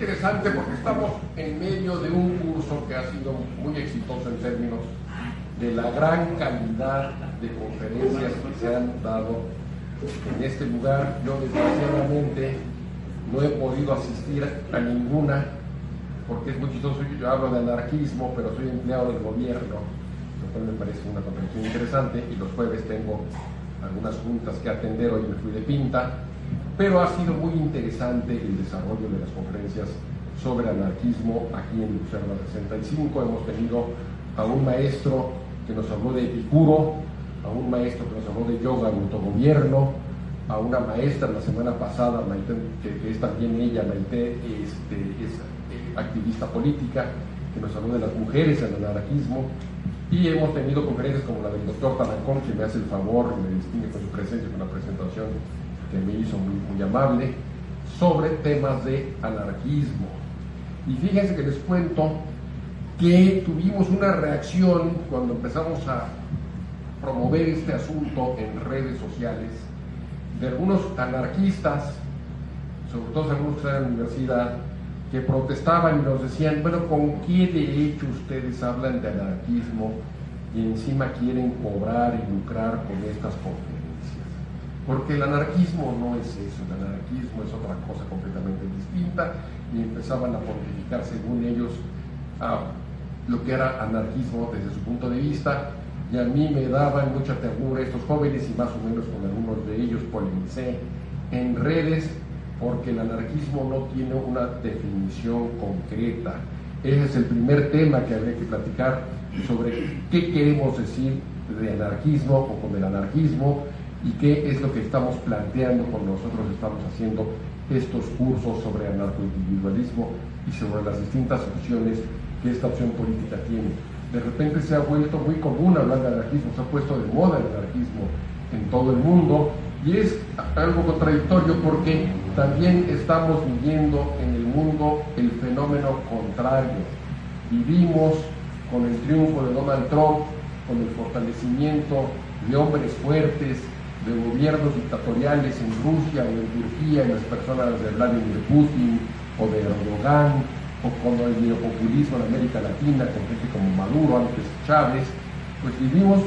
interesante porque estamos en medio de un curso que ha sido muy exitoso en términos de la gran calidad de conferencias que se han dado en este lugar. Yo desgraciadamente no he podido asistir a ninguna porque es muy chistoso. Yo hablo de anarquismo, pero soy empleado del gobierno, lo cual me parece una conferencia interesante. Y los jueves tengo algunas juntas que atender. Hoy me fui de pinta, pero ha sido muy interesante el desarrollo de las conferencias sobre anarquismo aquí en Lucerna 65. Hemos tenido a un maestro que nos habló de Epicuro, a un maestro que nos habló de yoga y autogobierno, a una maestra la semana pasada, que, es también ella, Maite, este, es eh, activista política, que nos habló de las mujeres en el anarquismo, y hemos tenido conferencias como la del doctor Tanancón, que me hace el favor, me distingue con su presencia, con la presentación que me hizo muy, muy amable, sobre temas de anarquismo. Y fíjense que les cuento que tuvimos una reacción cuando empezamos a promover este asunto en redes sociales de algunos anarquistas, sobre todo algunos que están en la universidad, que protestaban y nos decían, bueno, ¿con qué derecho ustedes hablan de anarquismo y encima quieren cobrar y lucrar con estas conferencias? Porque el anarquismo no es eso, el anarquismo es otra cosa completamente distinta y empezaban a pontificar según ellos lo que era anarquismo desde su punto de vista y a mí me daban mucha ternura estos jóvenes y más o menos con algunos de ellos polemicé en redes porque el anarquismo no tiene una definición concreta. Ese es el primer tema que habría que platicar sobre qué queremos decir de anarquismo o con el anarquismo y qué es lo que estamos planteando cuando nosotros estamos haciendo estos cursos sobre anarcoindividualismo y sobre las distintas opciones que esta opción política tiene. De repente se ha vuelto muy común hablar de anarquismo, se ha puesto de moda el anarquismo en todo el mundo y es algo contradictorio porque también estamos viviendo en el mundo el fenómeno contrario. Vivimos con el triunfo de Donald Trump, con el fortalecimiento de hombres fuertes, de gobiernos dictatoriales en Rusia o en Turquía, en las personas de Vladimir Putin o de Erdogan, o con el neopopulismo en América Latina, con gente como Maduro, antes Chávez, pues vivimos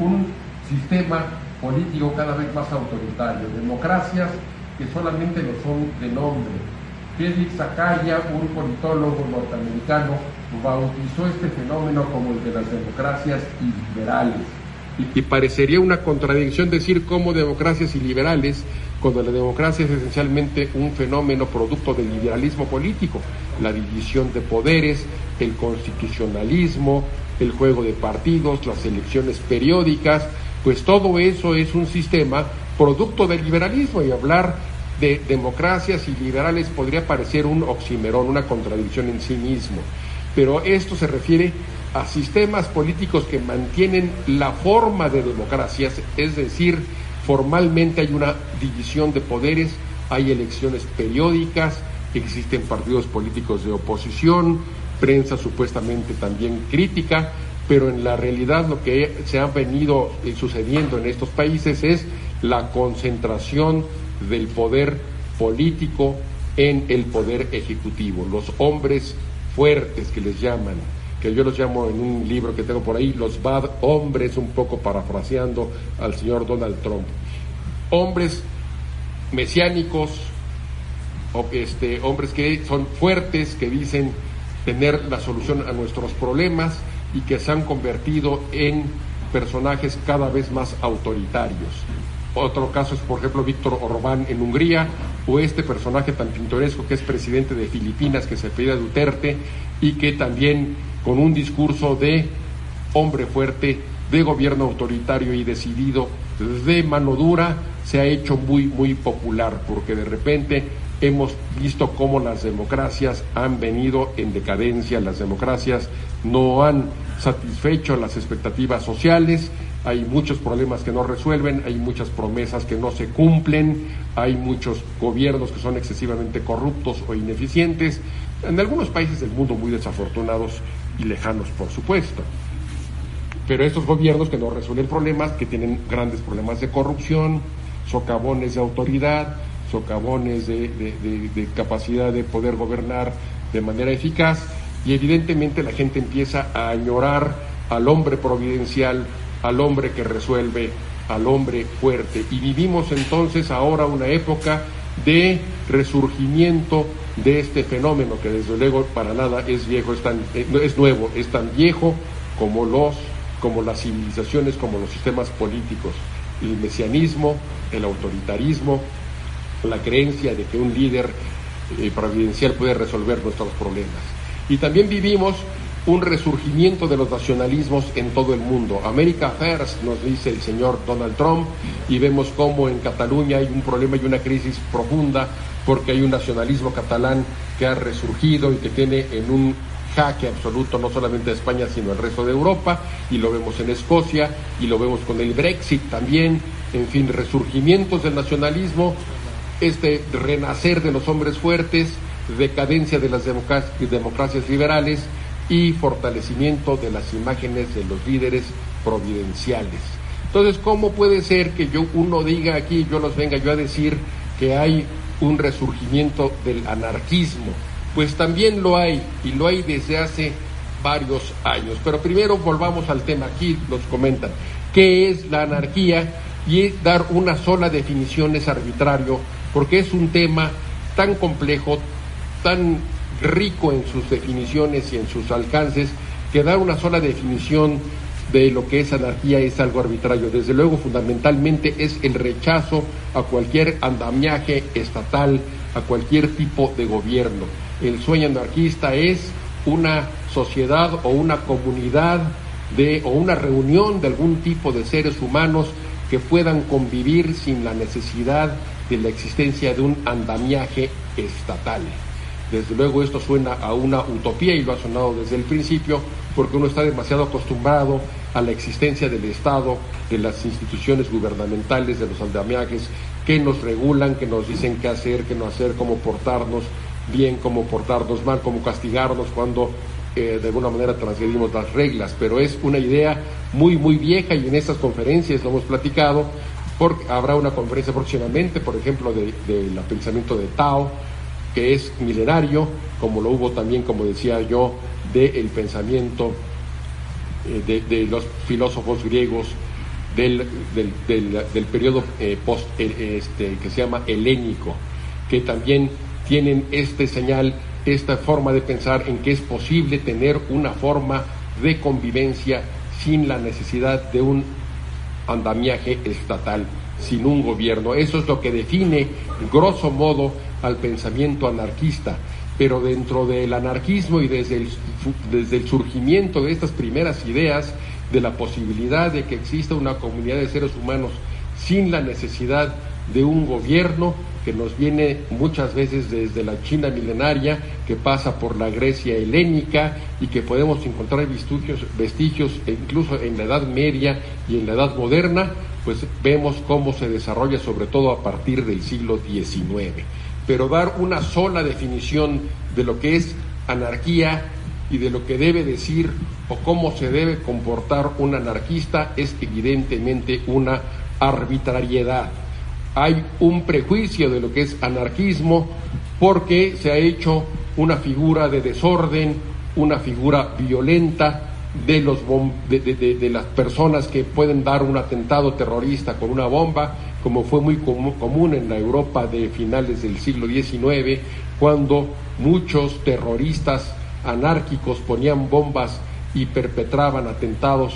un sistema político cada vez más autoritario, democracias que solamente lo son de nombre. Félix Zakaya, un politólogo norteamericano, bautizó este fenómeno como el de las democracias liberales. Y, parecería una contradicción decir cómo democracias y liberales, cuando la democracia es esencialmente un fenómeno producto del liberalismo político, la división de poderes, el constitucionalismo, el juego de partidos, las elecciones periódicas, pues todo eso es un sistema producto del liberalismo y hablar de democracias y liberales podría parecer un oximerón, una contradicción en sí mismo. Pero esto se refiere a sistemas políticos que mantienen la forma de democracias, es decir, formalmente hay una división de poderes, hay elecciones periódicas, existen partidos políticos de oposición, prensa supuestamente también crítica, pero en la realidad lo que se ha venido eh, sucediendo en estos países es la concentración del poder político en el poder ejecutivo, los hombres fuertes que les llaman, que yo los llamo en un libro que tengo por ahí, los bad hombres, un poco parafraseando al señor Donald Trump. Hombres mesiánicos, este, hombres que son fuertes, que dicen tener la solución a nuestros problemas, y que se han convertido en personajes cada vez más autoritarios. Otro caso es, por ejemplo, Víctor Orbán en Hungría, o este personaje tan pintoresco que es presidente de Filipinas, que se pide Duterte, y que también con un discurso de hombre fuerte, de gobierno autoritario y decidido, de mano dura, se ha hecho muy, muy popular, porque de repente hemos visto cómo las democracias han venido en decadencia, las democracias no han satisfecho las expectativas sociales, hay muchos problemas que no resuelven, hay muchas promesas que no se cumplen, hay muchos gobiernos que son excesivamente corruptos o ineficientes, en algunos países del mundo muy desafortunados y lejanos, por supuesto. Pero estos gobiernos que no resuelven problemas, que tienen grandes problemas de corrupción, socavones de autoridad, socavones de, capacidad de poder gobernar de manera eficaz y evidentemente la gente empieza a añorar al hombre providencial, al hombre que resuelve, al hombre fuerte. Y vivimos entonces ahora una época de resurgimiento de este fenómeno que desde luego para nada es viejo, es, tan, eh, es nuevo, es tan viejo como los como las civilizaciones, como los sistemas políticos, el mesianismo, el autoritarismo, la creencia de que un líder eh, providencial puede resolver nuestros problemas. Y también vivimos un resurgimiento de los nacionalismos en todo el mundo. America First, nos dice el señor Donald Trump, y vemos cómo en Cataluña hay un problema y una crisis profunda porque hay un nacionalismo catalán que ha resurgido y que tiene en un jaque absoluto no solamente a España sino al resto de Europa y lo vemos en Escocia y lo vemos con el Brexit también, en fin, resurgimientos del nacionalismo, este renacer de los hombres fuertes, decadencia de las democracias liberales y fortalecimiento de las imágenes de los líderes providenciales. Entonces, ¿cómo puede ser que yo uno diga aquí, yo los venga yo a decir que hay un resurgimiento del anarquismo? Pues también lo hay, y lo hay desde hace varios años. Pero primero volvamos al tema, aquí nos comentan, ¿qué es la anarquía? Y dar una sola definición es arbitrario, porque es un tema tan complejo, tan rico en sus definiciones y en sus alcances, que dar una sola definición de lo que es anarquía es algo arbitrario. Desde luego, fundamentalmente es el rechazo a cualquier andamiaje estatal, a cualquier tipo de gobierno. El sueño anarquista es una sociedad o una comunidad de, o una reunión de algún tipo de seres humanos que puedan convivir sin la necesidad de la existencia de un andamiaje estatal. Desde luego esto suena a una utopía y lo ha sonado desde el principio porque uno está demasiado acostumbrado a la existencia del Estado, de las instituciones gubernamentales, de los andamiajes que nos regulan, que nos dicen qué hacer, qué no hacer, cómo portarnos bien, cómo portarnos mal, cómo castigarnos cuando eh, de alguna manera transgredimos las reglas. Pero es una idea muy, muy vieja y en estas conferencias lo hemos platicado. Porque habrá una conferencia próximamente, por ejemplo, del de, pensamiento de Tao, que es milenario, como lo hubo también, como decía yo, del pensamiento eh, de, los filósofos griegos del, del, periodo eh, post, eh, este, que se llama helénico, que también tienen este señal, esta forma de pensar en que es posible tener una forma de convivencia sin la necesidad de un andamiaje estatal, sin un gobierno. Eso es lo que define, grosso modo, al pensamiento anarquista, pero dentro del anarquismo y desde el, desde el surgimiento de estas primeras ideas de la posibilidad de que exista una comunidad de seres humanos sin la necesidad de un gobierno que nos viene muchas veces desde la China milenaria, que pasa por la Grecia helénica y que podemos encontrar vestigios, vestigios incluso en la Edad Media y en la Edad Moderna, pues vemos cómo se desarrolla sobre todo a partir del siglo XIX pero dar una sola definición de lo que es anarquía y de lo que debe decir o cómo se debe comportar un anarquista es evidentemente una arbitrariedad. Hay un prejuicio de lo que es anarquismo porque se ha hecho una figura de desorden, una figura violenta de, los de, las personas que pueden dar un atentado terrorista con una bomba como fue muy común en la Europa de finales del siglo XIX, cuando muchos terroristas anárquicos ponían bombas y perpetraban atentados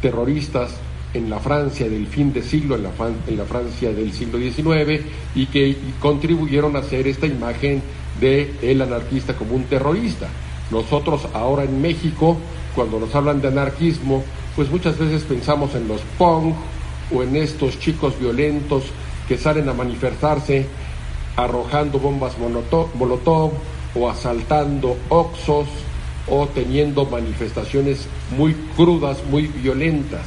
terroristas en la Francia del fin de siglo, en la, en la Francia del siglo XIX, y que contribuyeron a hacer esta imagen de el anarquista como un terrorista. Nosotros ahora en México, cuando nos hablan de anarquismo, pues muchas veces pensamos en los punk o en estos chicos violentos que salen a manifestarse arrojando bombas molotov o asaltando oxos o teniendo manifestaciones muy crudas, muy violentas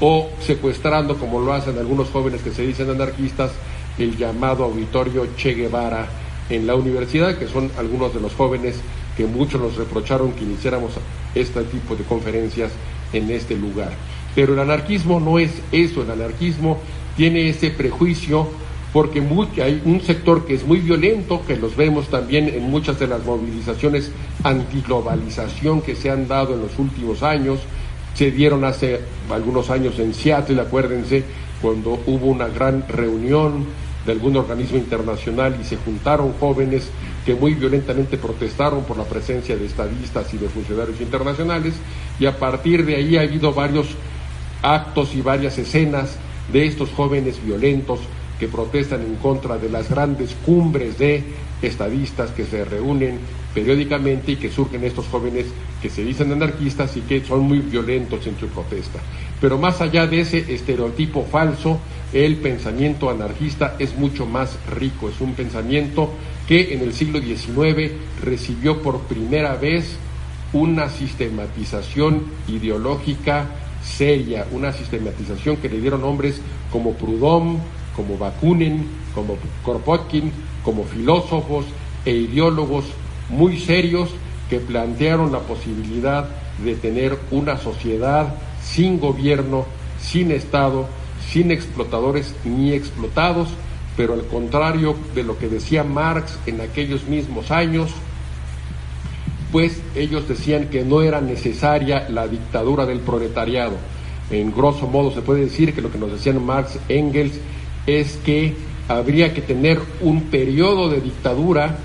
o secuestrando, como lo hacen algunos jóvenes que se dicen anarquistas, el llamado auditorio Che Guevara en la universidad, que son algunos de los jóvenes que muchos nos reprocharon que iniciáramos este tipo de conferencias en este lugar. Pero el anarquismo no es eso, el anarquismo tiene ese prejuicio porque hay un sector que es muy violento, que los vemos también en muchas de las movilizaciones antiglobalización que se han dado en los últimos años, se dieron hace algunos años en Seattle, acuérdense, cuando hubo una gran reunión de algún organismo internacional y se juntaron jóvenes que muy violentamente protestaron por la presencia de estadistas y de funcionarios internacionales y a partir de ahí ha habido varios actos y varias escenas de estos jóvenes violentos que protestan en contra de las grandes cumbres de estadistas que se reúnen periódicamente y que surgen estos jóvenes que se dicen anarquistas y que son muy violentos en su protesta. Pero más allá de ese estereotipo falso, el pensamiento anarquista es mucho más rico, es un pensamiento que en el siglo XIX recibió por primera vez una sistematización ideológica seria, una sistematización que le dieron hombres como Proudhon, como Bakunin, como Kropotkin, como filósofos e ideólogos muy serios que plantearon la posibilidad de tener una sociedad sin gobierno, sin Estado, sin explotadores ni explotados, pero al contrario de lo que decía Marx en aquellos mismos años, pues ellos decían que no era necesaria la dictadura del proletariado. En grosso modo se puede decir que lo que nos decían Marx, Engels, es que habría que tener un periodo de dictadura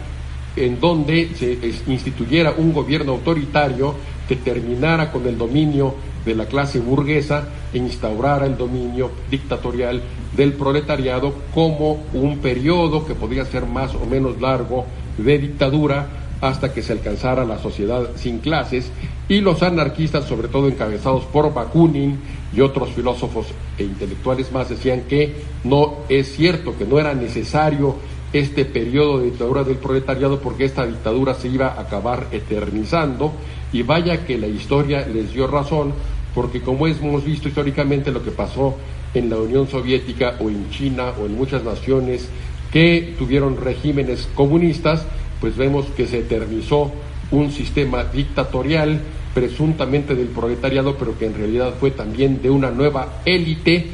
en donde se instituyera un gobierno autoritario que terminara con el dominio de la clase burguesa e instaurara el dominio dictatorial del proletariado como un periodo que podría ser más o menos largo de dictadura hasta que se alcanzara la sociedad sin clases y los anarquistas, sobre todo encabezados por Bakunin y otros filósofos e intelectuales más, decían que no es cierto, que no era necesario este periodo de dictadura del proletariado porque esta dictadura se iba a acabar eternizando. Y vaya que la historia les dio razón porque como hemos visto históricamente lo que pasó en la Unión Soviética o en China o en muchas naciones que tuvieron regímenes comunistas, pues vemos que se eternizó un sistema dictatorial presuntamente del proletariado, pero que en realidad fue también de una nueva élite,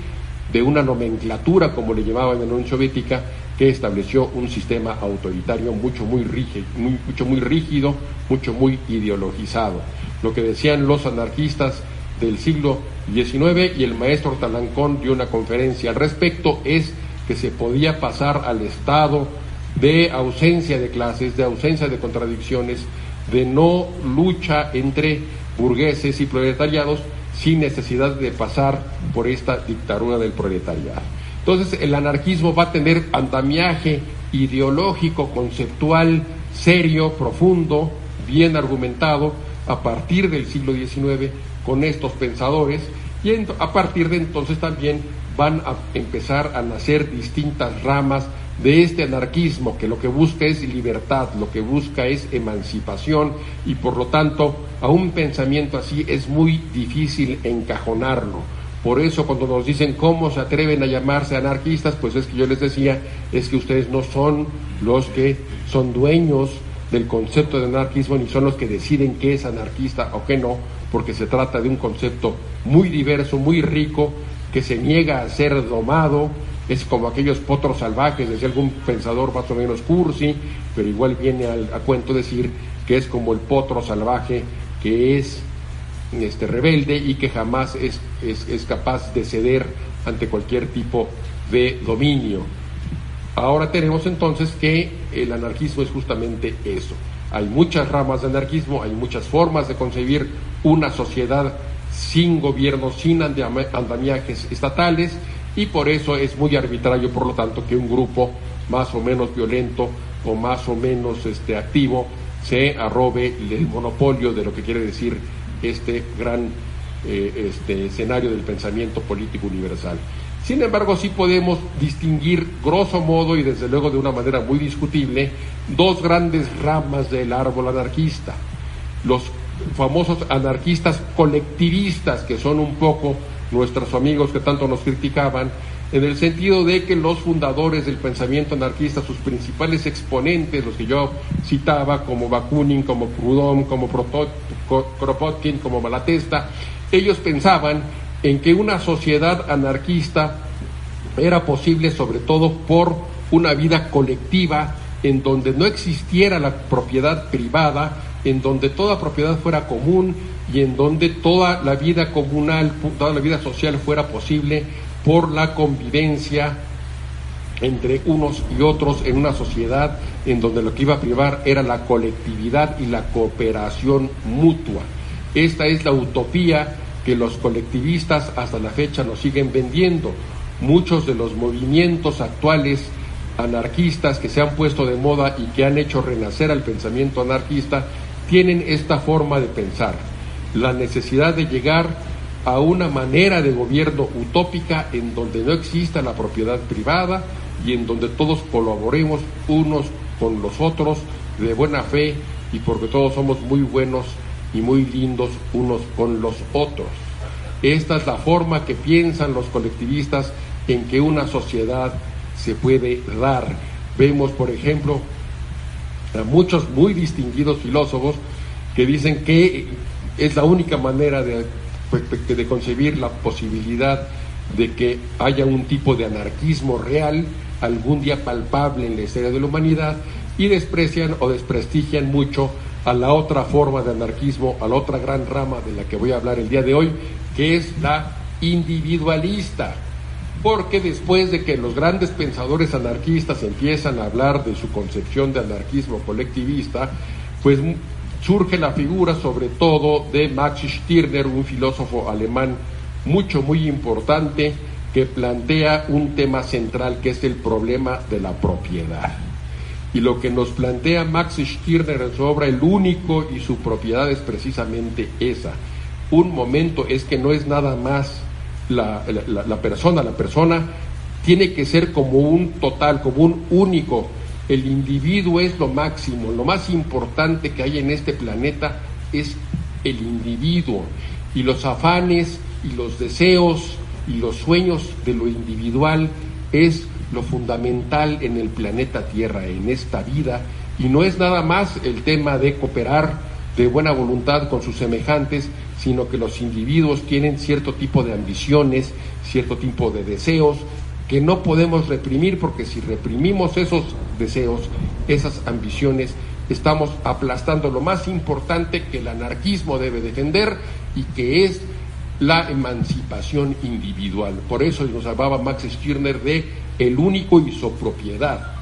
de una nomenclatura, como le llamaban en la Unión Soviética, que estableció un sistema autoritario mucho muy rígido, mucho muy rígido, mucho muy ideologizado. Lo que decían los anarquistas del siglo XIX y el maestro Talancón dio una conferencia al respecto es que se podía pasar al estado de ausencia de clases, de ausencia de contradicciones, de no lucha entre burgueses y proletariados sin necesidad de pasar por esta dictadura del proletariado. Entonces el anarquismo va a tener andamiaje ideológico, conceptual, serio, profundo, bien argumentado, a partir del siglo XIX con estos pensadores y a partir de entonces también van a empezar a nacer distintas ramas de este anarquismo que lo que busca es libertad, lo que busca es emancipación y por lo tanto a un pensamiento así es muy difícil encajonarlo. Por eso cuando nos dicen cómo se atreven a llamarse anarquistas, pues es que yo les decía, es que ustedes no son los que son dueños del concepto de anarquismo ni son los que deciden qué es anarquista o qué no, porque se trata de un concepto muy diverso, muy rico, que se niega a ser domado, es como aquellos potros salvajes, decía algún pensador más o menos cursi, pero igual viene a cuento decir que es como el potro salvaje que es este, rebelde y que jamás es, es capaz de ceder ante cualquier tipo de dominio. Ahora tenemos entonces que el anarquismo es justamente eso. Hay muchas ramas de anarquismo, hay muchas formas de concebir una sociedad sin gobierno, sin andamiajes estatales, y por eso es muy arbitrario, por lo tanto, que un grupo más o menos violento o más o menos este, activo se arrobe el monopolio de lo que quiere decir este gran eh, este, escenario del pensamiento político universal. Sin embargo, sí podemos distinguir, grosso modo y desde luego de una manera muy discutible, dos grandes ramas del árbol anarquista. Los famosos anarquistas colectivistas, que son un poco nuestros amigos que tanto nos criticaban, en el sentido de que los fundadores del pensamiento anarquista, sus principales exponentes, los que yo citaba, como Bakunin, como Proudhon, como Kropotkin, como Malatesta, ellos pensaban en que una sociedad anarquista era posible sobre todo por una vida colectiva en donde no existiera la propiedad privada, en donde toda propiedad fuera común y en donde toda la vida comunal, toda la vida social fuera posible por la convivencia entre unos y otros en una sociedad en donde lo que iba a privar era la colectividad y la cooperación mutua. Esta es la utopía que los colectivistas hasta la fecha nos siguen vendiendo. Muchos de los movimientos actuales anarquistas que se han puesto de moda y que han hecho renacer al pensamiento anarquista tienen esta forma de pensar, la necesidad de llegar a una manera de gobierno utópica en donde no exista la propiedad privada y en donde todos colaboremos unos con los otros de buena fe y porque todos somos muy buenos y muy lindos unos con los otros. Esta es la forma que piensan los colectivistas en que una sociedad se puede dar. Vemos, por ejemplo, a muchos muy distinguidos filósofos que dicen que es la única manera de, de concebir la posibilidad de que haya un tipo de anarquismo real, algún día palpable en la historia de la humanidad, y desprecian o desprestigian mucho a la otra forma de anarquismo, a la otra gran rama de la que voy a hablar el día de hoy, que es la individualista. Porque después de que los grandes pensadores anarquistas empiezan a hablar de su concepción de anarquismo colectivista, pues surge la figura sobre todo de Max Stirner, un filósofo alemán mucho, muy importante, que plantea un tema central que es el problema de la propiedad. Y lo que nos plantea Max Stirner en su obra, el único y su propiedad es precisamente esa. Un momento es que no es nada más la, persona, la persona tiene que ser como un total, como un único. El individuo es lo máximo, lo más importante que hay en este planeta es el individuo. Y los afanes y los deseos y los sueños de lo individual es lo fundamental en el planeta Tierra, en esta vida. Y no es nada más el tema de cooperar de buena voluntad con sus semejantes, sino que los individuos tienen cierto tipo de ambiciones, cierto tipo de deseos que no podemos reprimir porque si reprimimos esos deseos, esas ambiciones, estamos aplastando lo más importante que el anarquismo debe defender y que es la emancipación individual. Por eso nos hablaba Max Stirner de el único y su propiedad.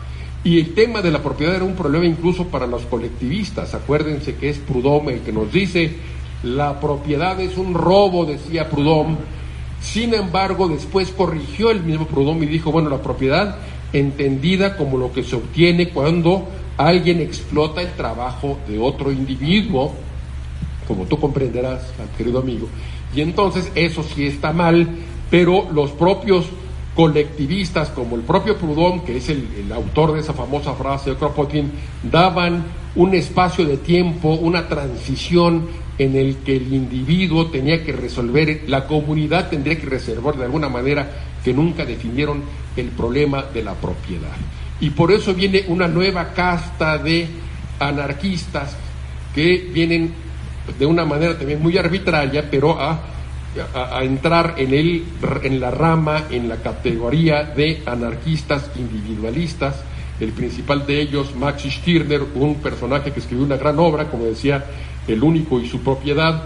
Y el tema de la propiedad era un problema incluso para los colectivistas. Acuérdense que es Proudhon el que nos dice, la propiedad es un robo, decía Proudhon. Sin embargo, después corrigió el mismo Proudhon y dijo, bueno, la propiedad entendida como lo que se obtiene cuando alguien explota el trabajo de otro individuo, como tú comprenderás, querido amigo. Y entonces eso sí está mal, pero los propios colectivistas como el propio Proudhon, que es el, autor de esa famosa frase de Kropotkin, daban un espacio de tiempo, una transición en el que el individuo tenía que resolver, la comunidad tendría que reservar de alguna manera que nunca definieron el problema de la propiedad. Y por eso viene una nueva casta de anarquistas que vienen de una manera también muy arbitraria, pero a a, entrar en, el, en la rama, en la categoría de anarquistas individualistas. El principal de ellos, Max Stirner, un personaje que escribió una gran obra, como decía, El único y su propiedad,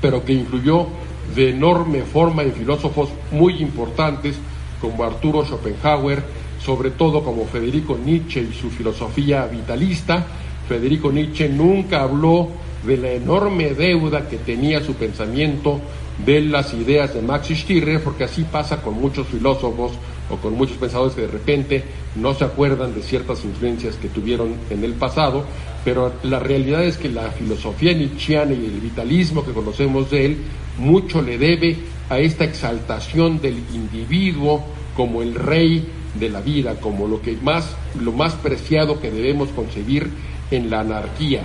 pero que influyó de enorme forma en filósofos muy importantes como Arturo Schopenhauer, sobre todo como Federico Nietzsche y su filosofía vitalista. Federico Nietzsche nunca habló de la enorme deuda que tenía su pensamiento de las ideas de Max Stirner, porque así pasa con muchos filósofos o con muchos pensadores que de repente no se acuerdan de ciertas influencias que tuvieron en el pasado, pero la realidad es que la filosofía nietzscheana y el vitalismo que conocemos de él mucho le debe a esta exaltación del individuo como el rey de la vida, como lo que más lo más preciado que debemos concebir en la anarquía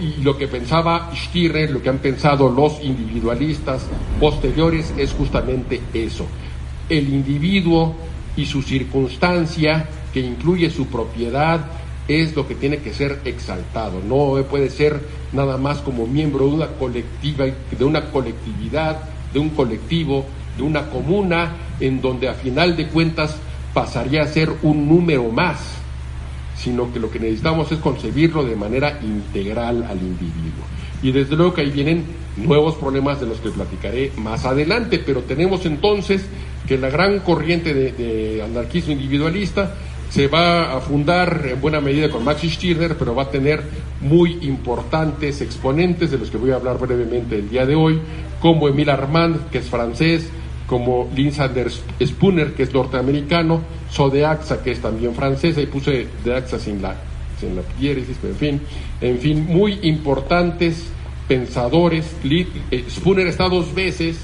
y lo que pensaba Stirner, lo que han pensado los individualistas posteriores es justamente eso. El individuo y su circunstancia, que incluye su propiedad, es lo que tiene que ser exaltado. No puede ser nada más como miembro de una colectiva, de una colectividad, de un colectivo, de una comuna en donde a final de cuentas pasaría a ser un número más, sino que lo que necesitamos es concebirlo de manera integral al individuo. Y desde luego que ahí vienen nuevos problemas de los que platicaré más adelante, pero tenemos entonces que la gran corriente de, anarquismo individualista se va a fundar en buena medida con Max Stirner, pero va a tener muy importantes exponentes de los que voy a hablar brevemente el día de hoy, como Emile Armand, que es francés, como Linsander Spooner, que es norteamericano, Sodeaxa, que es también francesa, y puse de AXA sin la, sin la pero en fin, en fin, muy importantes pensadores. Eh, Spooner está dos veces,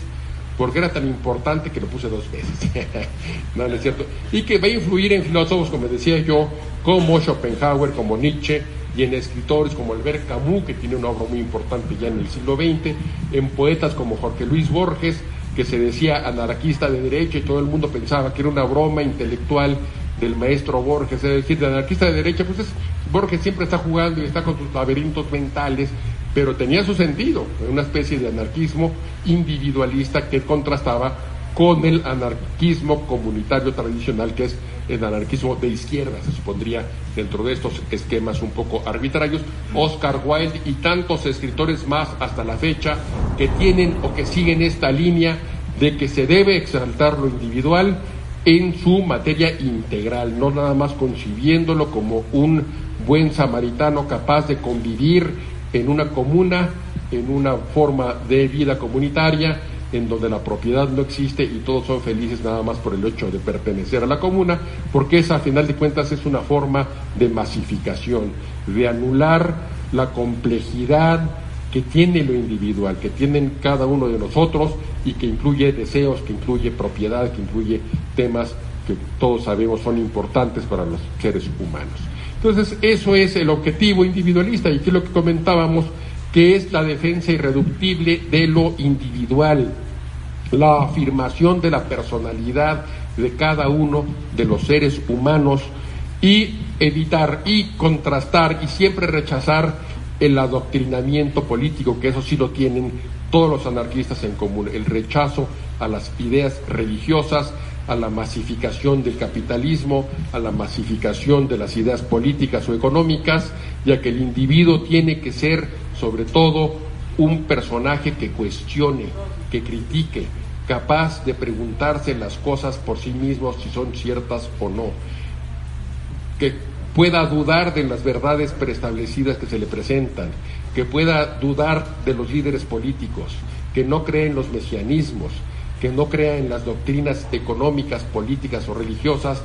porque era tan importante que lo puse dos veces. no, es cierto. Y que va a influir en filósofos, como decía yo, como Schopenhauer, como Nietzsche, y en escritores como Albert Camus, que tiene una obra muy importante ya en el siglo XX, en poetas como Jorge Luis Borges, que se decía anarquista de derecha y todo el mundo pensaba que era una broma intelectual del maestro Borges, es decir, de anarquista de derecha, pues es, Borges siempre está jugando y está con sus laberintos mentales, pero tenía su sentido, una especie de anarquismo individualista que contrastaba con el anarquismo comunitario tradicional, que es el anarquismo de izquierda, se supondría dentro de estos esquemas un poco arbitrarios, Oscar Wilde y tantos escritores más hasta la fecha que tienen o que siguen esta línea de que se debe exaltar lo individual en su materia integral, no nada más concibiéndolo como un buen samaritano capaz de convivir en una comuna, en una forma de vida comunitaria, en donde la propiedad no existe y todos son felices nada más por el hecho de pertenecer a la comuna, porque esa a final de cuentas es una forma de masificación, de anular la complejidad que tiene lo individual, que tienen cada uno de nosotros y que incluye deseos, que incluye propiedad, que incluye temas que todos sabemos son importantes para los seres humanos. Entonces, eso es el objetivo individualista y que es lo que comentábamos, que es la defensa irreductible de lo individual, la afirmación de la personalidad de cada uno de los seres humanos y evitar y contrastar y siempre rechazar el adoctrinamiento político, que eso sí lo tienen todos los anarquistas en común, el rechazo a las ideas religiosas, a la masificación del capitalismo, a la masificación de las ideas políticas o económicas, ya que el individuo tiene que ser, sobre todo, un personaje que cuestione, que critique, capaz de preguntarse las cosas por sí mismo si son ciertas o no, que pueda dudar de las verdades preestablecidas que se le presentan, que pueda dudar de los líderes políticos, que no cree en los mesianismos, que no crea en las doctrinas económicas, políticas o religiosas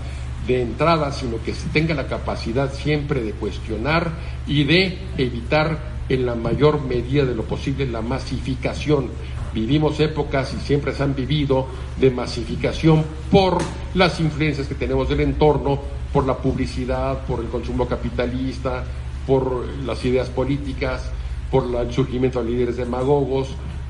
de entrada, sino que tenga la capacidad siempre de cuestionar y de evitar en la mayor medida de lo posible la masificación. Vivimos épocas y siempre se han vivido de masificación por las influencias que tenemos del entorno, por la publicidad, por el consumo capitalista, por las ideas políticas, por el surgimiento de líderes demagogos,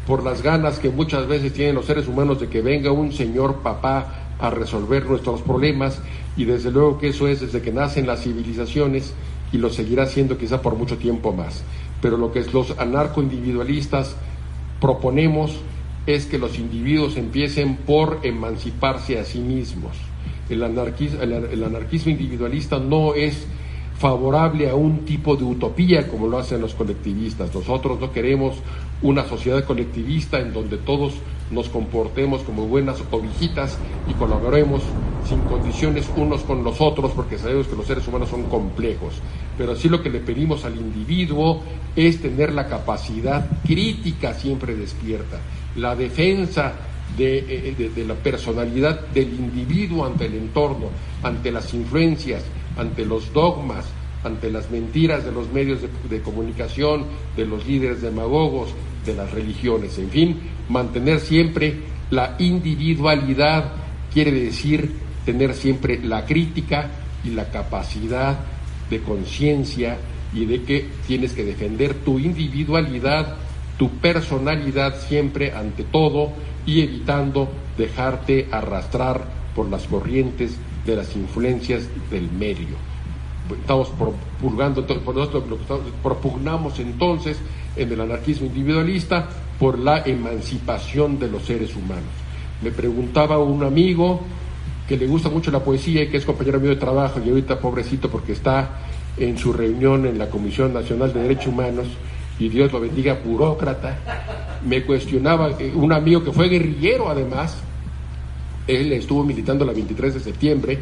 por las ganas que muchas veces tienen los seres humanos de que venga un señor papá a resolver nuestros problemas y desde luego que eso es desde que nacen las civilizaciones y lo seguirá siendo quizá por mucho tiempo más. Pero lo que los anarcoindividualistas proponemos es que los individuos empiecen por emanciparse a sí mismos. El anarquismo, el, anarquismo individualista no es favorable a un tipo de utopía como lo hacen los colectivistas. Nosotros no queremos una sociedad colectivista en donde todos nos comportemos como buenas ovejitas y colaboremos sin condiciones unos con los otros, porque sabemos que los seres humanos son complejos. Pero sí lo que le pedimos al individuo es tener la capacidad crítica siempre despierta, la defensa de, eh, de, la personalidad del individuo ante el entorno, ante las influencias, ante los dogmas, ante las mentiras de los medios de, comunicación, de los líderes demagogos, de las religiones, en fin, mantener siempre la individualidad quiere decir tener siempre la crítica y la capacidad de conciencia y de que tienes que defender tu individualidad, tu personalidad siempre ante todo y evitando dejarte arrastrar por las corrientes de las influencias del medio. Estamos propulgando, por nosotros propugnamos entonces en el anarquismo individualista por la emancipación de los seres humanos. Me preguntaba un amigo que le gusta mucho la poesía y que es compañero mío de trabajo y ahorita pobrecito porque está en su reunión en la Comisión Nacional de Derechos Humanos y Dios lo bendiga, burócrata, me cuestionaba eh, un amigo que fue guerrillero además, él estuvo militando la 23 de septiembre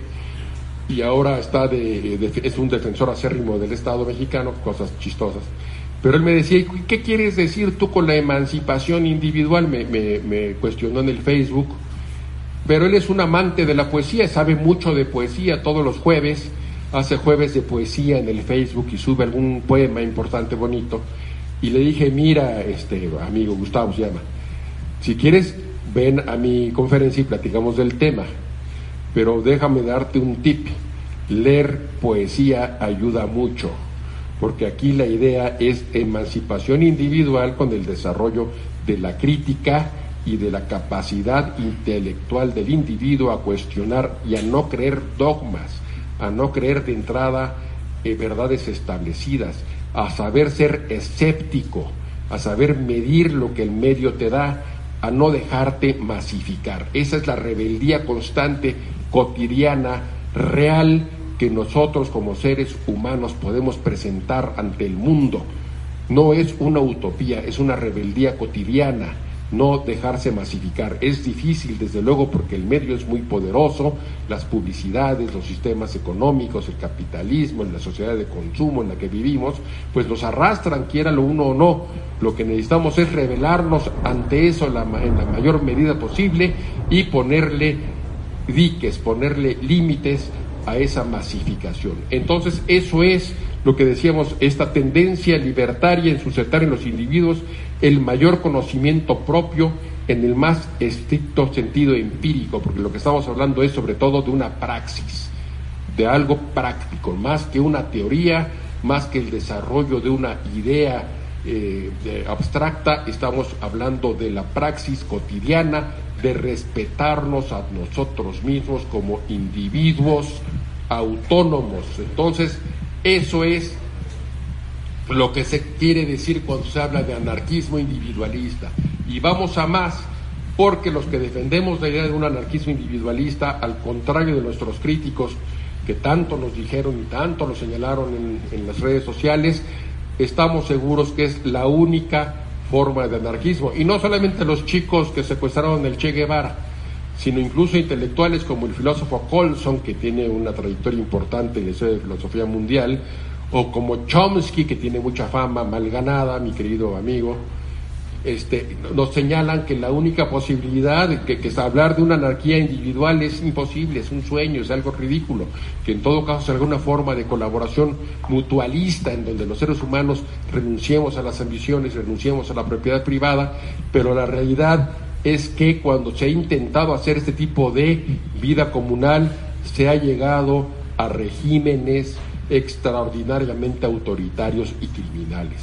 y ahora está de, es un defensor acérrimo del Estado mexicano, cosas chistosas. Pero él me decía, ¿qué quieres decir tú con la emancipación individual? Me, me, cuestionó en el Facebook. Pero él es un amante de la poesía, sabe mucho de poesía todos los jueves, hace jueves de poesía en el Facebook y sube algún poema importante, bonito. Y le dije, mira, este amigo Gustavo se llama, si quieres ven a mi conferencia y platicamos del tema, pero déjame darte un tip, leer poesía ayuda mucho porque aquí la idea es emancipación individual con el desarrollo de la crítica y de la capacidad intelectual del individuo a cuestionar y a no creer dogmas, a no creer de entrada en verdades establecidas, a saber ser escéptico, a saber medir lo que el medio te da, a no dejarte masificar. Esa es la rebeldía constante, cotidiana, real, que nosotros como seres humanos podemos presentar ante el mundo. No es una utopía, es una rebeldía cotidiana, no dejarse masificar. Es difícil, desde luego, porque el medio es muy poderoso, las publicidades, los sistemas económicos, el capitalismo, la sociedad de consumo en la que vivimos, pues nos arrastran, quiera lo uno o no. Lo que necesitamos es rebelarnos ante eso en la mayor medida posible y ponerle diques, ponerle límites a esa masificación. Entonces, eso es lo que decíamos, esta tendencia libertaria en suscitar en los individuos el mayor conocimiento propio en el más estricto sentido empírico, porque lo que estamos hablando es sobre todo de una praxis, de algo práctico, más que una teoría, más que el desarrollo de una idea eh, abstracta, estamos hablando de la praxis cotidiana, de respetarnos a nosotros mismos como individuos autónomos. Entonces, eso es lo que se quiere decir cuando se habla de anarquismo individualista. Y vamos a más, porque los que defendemos la idea de un anarquismo individualista, al contrario de nuestros críticos que tanto nos dijeron y tanto nos señalaron en, en las redes sociales, estamos seguros que es la única forma de anarquismo. Y no solamente los chicos que secuestraron el Che Guevara, sino incluso intelectuales como el filósofo Colson, que tiene una trayectoria importante en la historia de filosofía mundial, o como Chomsky, que tiene mucha fama mal ganada, mi querido amigo, este, nos señalan que la única posibilidad, que, que hablar de una anarquía individual es imposible, es un sueño, es algo ridículo, que en todo caso es alguna forma de colaboración mutualista en donde los seres humanos renunciemos a las ambiciones, renunciemos a la propiedad privada, pero la realidad es que cuando se ha intentado hacer este tipo de vida comunal, se ha llegado a regímenes extraordinariamente autoritarios y criminales.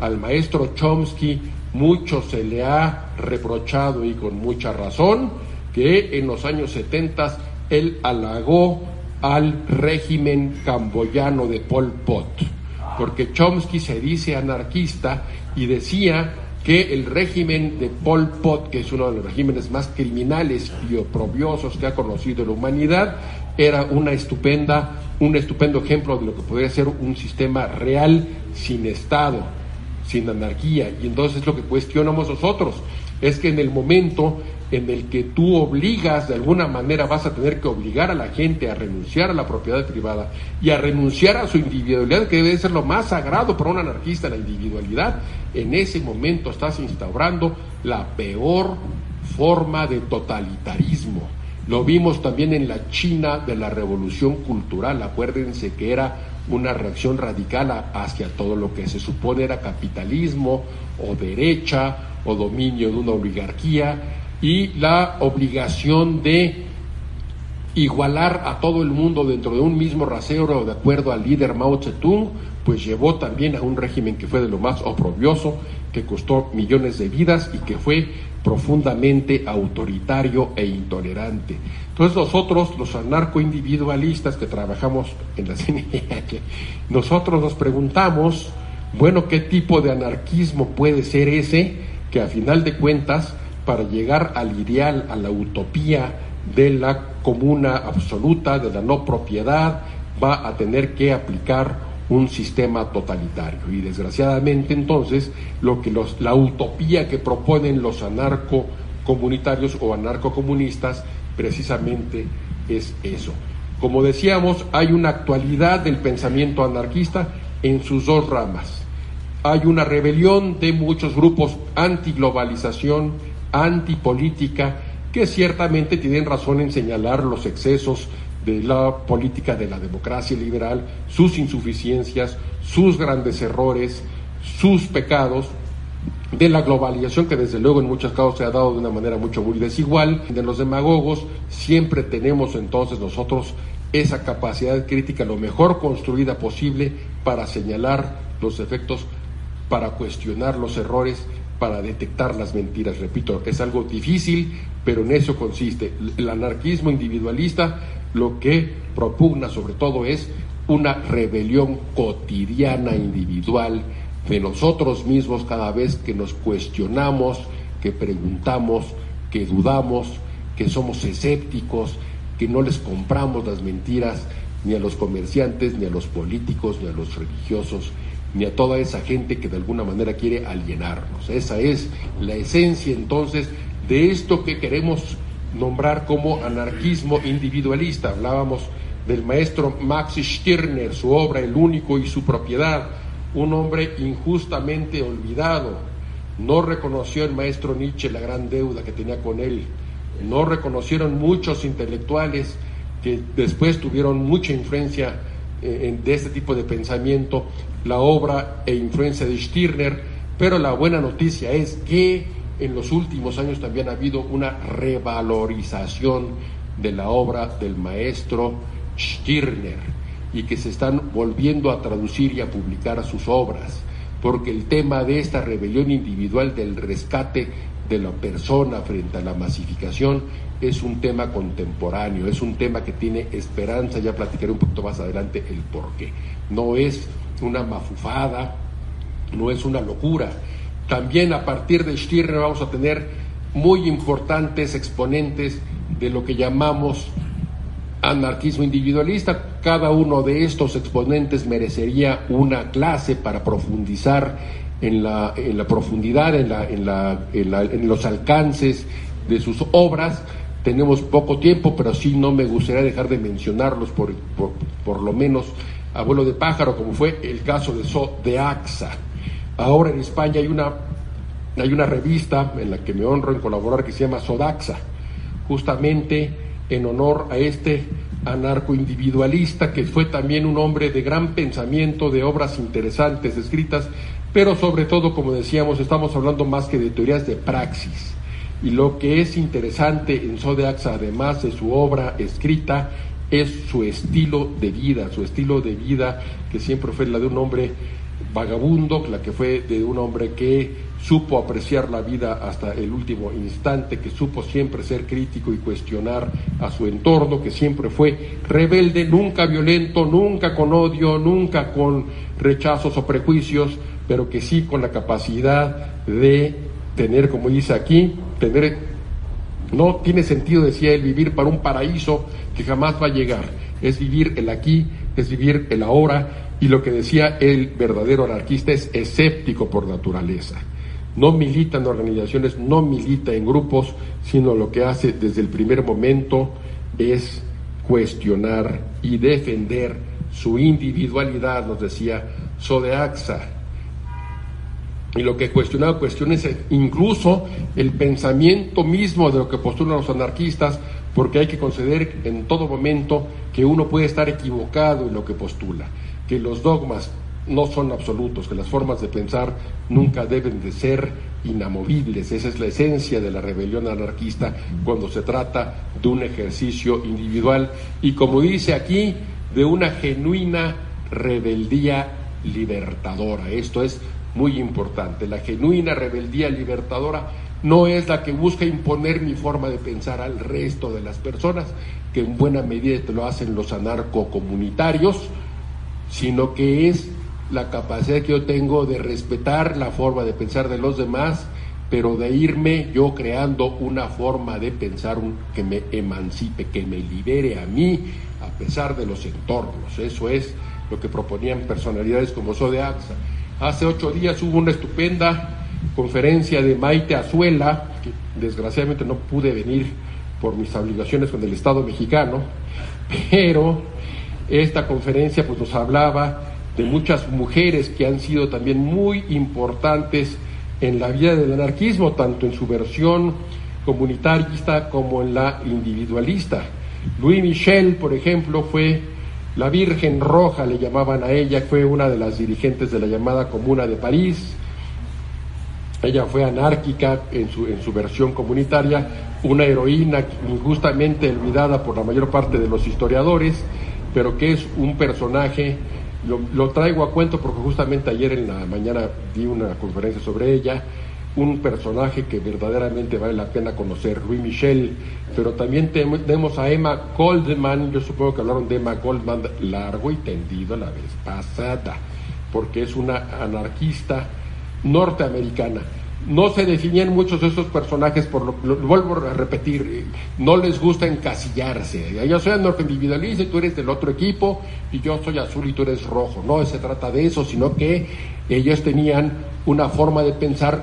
Al maestro Chomsky mucho se le ha reprochado y con mucha razón que en los años 70 él halagó al régimen camboyano de Pol Pot, porque Chomsky se dice anarquista y decía que el régimen de Pol Pot, que es uno de los regímenes más criminales y oprobiosos que ha conocido la humanidad, era una estupenda, un estupendo ejemplo de lo que podría ser un sistema real sin Estado, sin anarquía. Y entonces lo que cuestionamos nosotros es que en el momento en el que tú obligas, de alguna manera vas a tener que obligar a la gente a renunciar a la propiedad privada y a renunciar a su individualidad, que debe ser lo más sagrado para un anarquista, la individualidad, en ese momento estás instaurando la peor forma de totalitarismo. Lo vimos también en la China de la revolución cultural, acuérdense que era una reacción radical hacia todo lo que se supone era capitalismo o derecha o dominio de una oligarquía y la obligación de igualar a todo el mundo dentro de un mismo rasero de acuerdo al líder Mao Zedong, pues llevó también a un régimen que fue de lo más oprobioso, que costó millones de vidas y que fue profundamente autoritario e intolerante. Entonces nosotros, los anarcoindividualistas que trabajamos en la CNH, nosotros nos preguntamos, bueno, ¿qué tipo de anarquismo puede ser ese que a final de cuentas para llegar al ideal, a la utopía de la comuna absoluta, de la no propiedad, va a tener que aplicar un sistema totalitario. Y desgraciadamente entonces lo que los, la utopía que proponen los anarcocomunitarios o anarcocomunistas precisamente es eso. Como decíamos, hay una actualidad del pensamiento anarquista en sus dos ramas. Hay una rebelión de muchos grupos anti-globalización, antipolítica, que ciertamente tienen razón en señalar los excesos de la política de la democracia liberal, sus insuficiencias, sus grandes errores, sus pecados, de la globalización que desde luego en muchos casos se ha dado de una manera mucho muy desigual, de los demagogos, siempre tenemos entonces nosotros esa capacidad crítica lo mejor construida posible para señalar los efectos, para cuestionar los errores, para detectar las mentiras. Repito, es algo difícil, pero en eso consiste. El anarquismo individualista lo que propugna sobre todo es una rebelión cotidiana, individual, de nosotros mismos cada vez que nos cuestionamos, que preguntamos, que dudamos, que somos escépticos, que no les compramos las mentiras ni a los comerciantes, ni a los políticos, ni a los religiosos, ni a toda esa gente que de alguna manera quiere alienarnos. Esa es la esencia entonces de esto que queremos nombrar como anarquismo individualista. Hablábamos del maestro Max Stirner, su obra El único y su propiedad, un hombre injustamente olvidado. No reconoció el maestro Nietzsche la gran deuda que tenía con él. No reconocieron muchos intelectuales que después tuvieron mucha influencia eh, de este tipo de pensamiento, la obra e influencia de Stirner, pero la buena noticia es que en los últimos años también ha habido una revalorización de la obra del maestro Stirner y que se están volviendo a traducir y a publicar sus obras, porque el tema de esta rebelión individual del rescate de la persona frente a la masificación es un tema contemporáneo, es un tema que tiene esperanza, ya platicaré un poquito más adelante el por qué. No es una mafufada, no es una locura. También a partir de Stirner vamos a tener muy importantes exponentes de lo que llamamos anarquismo individualista. Cada uno de estos exponentes merecería una clase para profundizar en la, en la profundidad, en, la, en, la, en, los alcances de sus obras. Tenemos poco tiempo, pero sí no me gustaría dejar de mencionarlos, por, por lo menos abuelo de pájaro, como fue el caso de, so, de AXA. Ahora en España hay una, hay una revista en la que me honro en colaborar que se llama Sodaxa, justamente en honor a este anarcoindividualista que fue también un hombre de gran pensamiento, de obras interesantes escritas, pero sobre todo, como decíamos, estamos hablando más que de teorías de praxis. Y lo que es interesante en Sodaxa, además de su obra escrita, es su estilo de vida, su estilo de vida que siempre fue la de un hombre vagabundo, la que fue de un hombre que supo apreciar la vida hasta el último instante, que supo siempre ser crítico y cuestionar a su entorno, que siempre fue rebelde, nunca violento, nunca con odio, nunca con rechazos o prejuicios, pero que sí con la capacidad de tener, como dice aquí, tener, no tiene sentido, decía él, vivir para un paraíso que jamás va a llegar, es vivir el aquí, es vivir el ahora, y lo que decía el verdadero anarquista es escéptico por naturaleza no milita en organizaciones, no milita en grupos, sino lo que hace desde el primer momento es cuestionar y defender su individualidad, nos decía Sodeaxa. Y lo que cuestionaba cuestiona es incluso el pensamiento mismo de lo que postulan los anarquistas, porque hay que conceder en todo momento que uno puede estar equivocado en lo que postula, que los dogmas no son absolutos, que las formas de pensar nunca deben de ser inamovibles. Esa es la esencia de la rebelión anarquista cuando se trata de un ejercicio individual y como dice aquí, de una genuina rebeldía libertadora. Esto es muy importante. La genuina rebeldía libertadora no es la que busca imponer mi forma de pensar al resto de las personas, que en buena medida lo hacen los anarcocomunitarios, sino que es la capacidad que yo tengo de respetar la forma de pensar de los demás, pero de irme yo creando una forma de pensar que me emancipe, que me libere a mí a pesar de los entornos. Eso es lo que proponían personalidades como AXA. Hace ocho días hubo una estupenda conferencia de Maite Azuela, que desgraciadamente no pude venir por mis obligaciones con el Estado mexicano, pero esta conferencia pues nos hablaba de muchas mujeres que han sido también muy importantes en la vida del anarquismo, tanto en su versión comunitarista como en la individualista. Louis Michel, por ejemplo, fue la Virgen Roja, le llamaban a ella, fue una de las dirigentes de la llamada Comuna de París. Ella fue anárquica en su, en su versión comunitaria, una heroína injustamente olvidada por la mayor parte de los historiadores, pero que es un personaje lo, traigo a cuento porque justamente ayer en la mañana di una conferencia sobre ella, un personaje que verdaderamente vale la pena conocer, Louis Michel, pero también tenemos a Emma Goldman, yo supongo que hablaron de Emma Goldman largo y tendido la vez pasada, porque es una anarquista norteamericana no se definían muchos de estos personajes, por lo, vuelvo a repetir, no les gusta encasillarse. Yo soy individualista y tú eres del otro equipo y yo soy azul y tú eres rojo. No se trata de eso, sino que ellos tenían una forma de pensar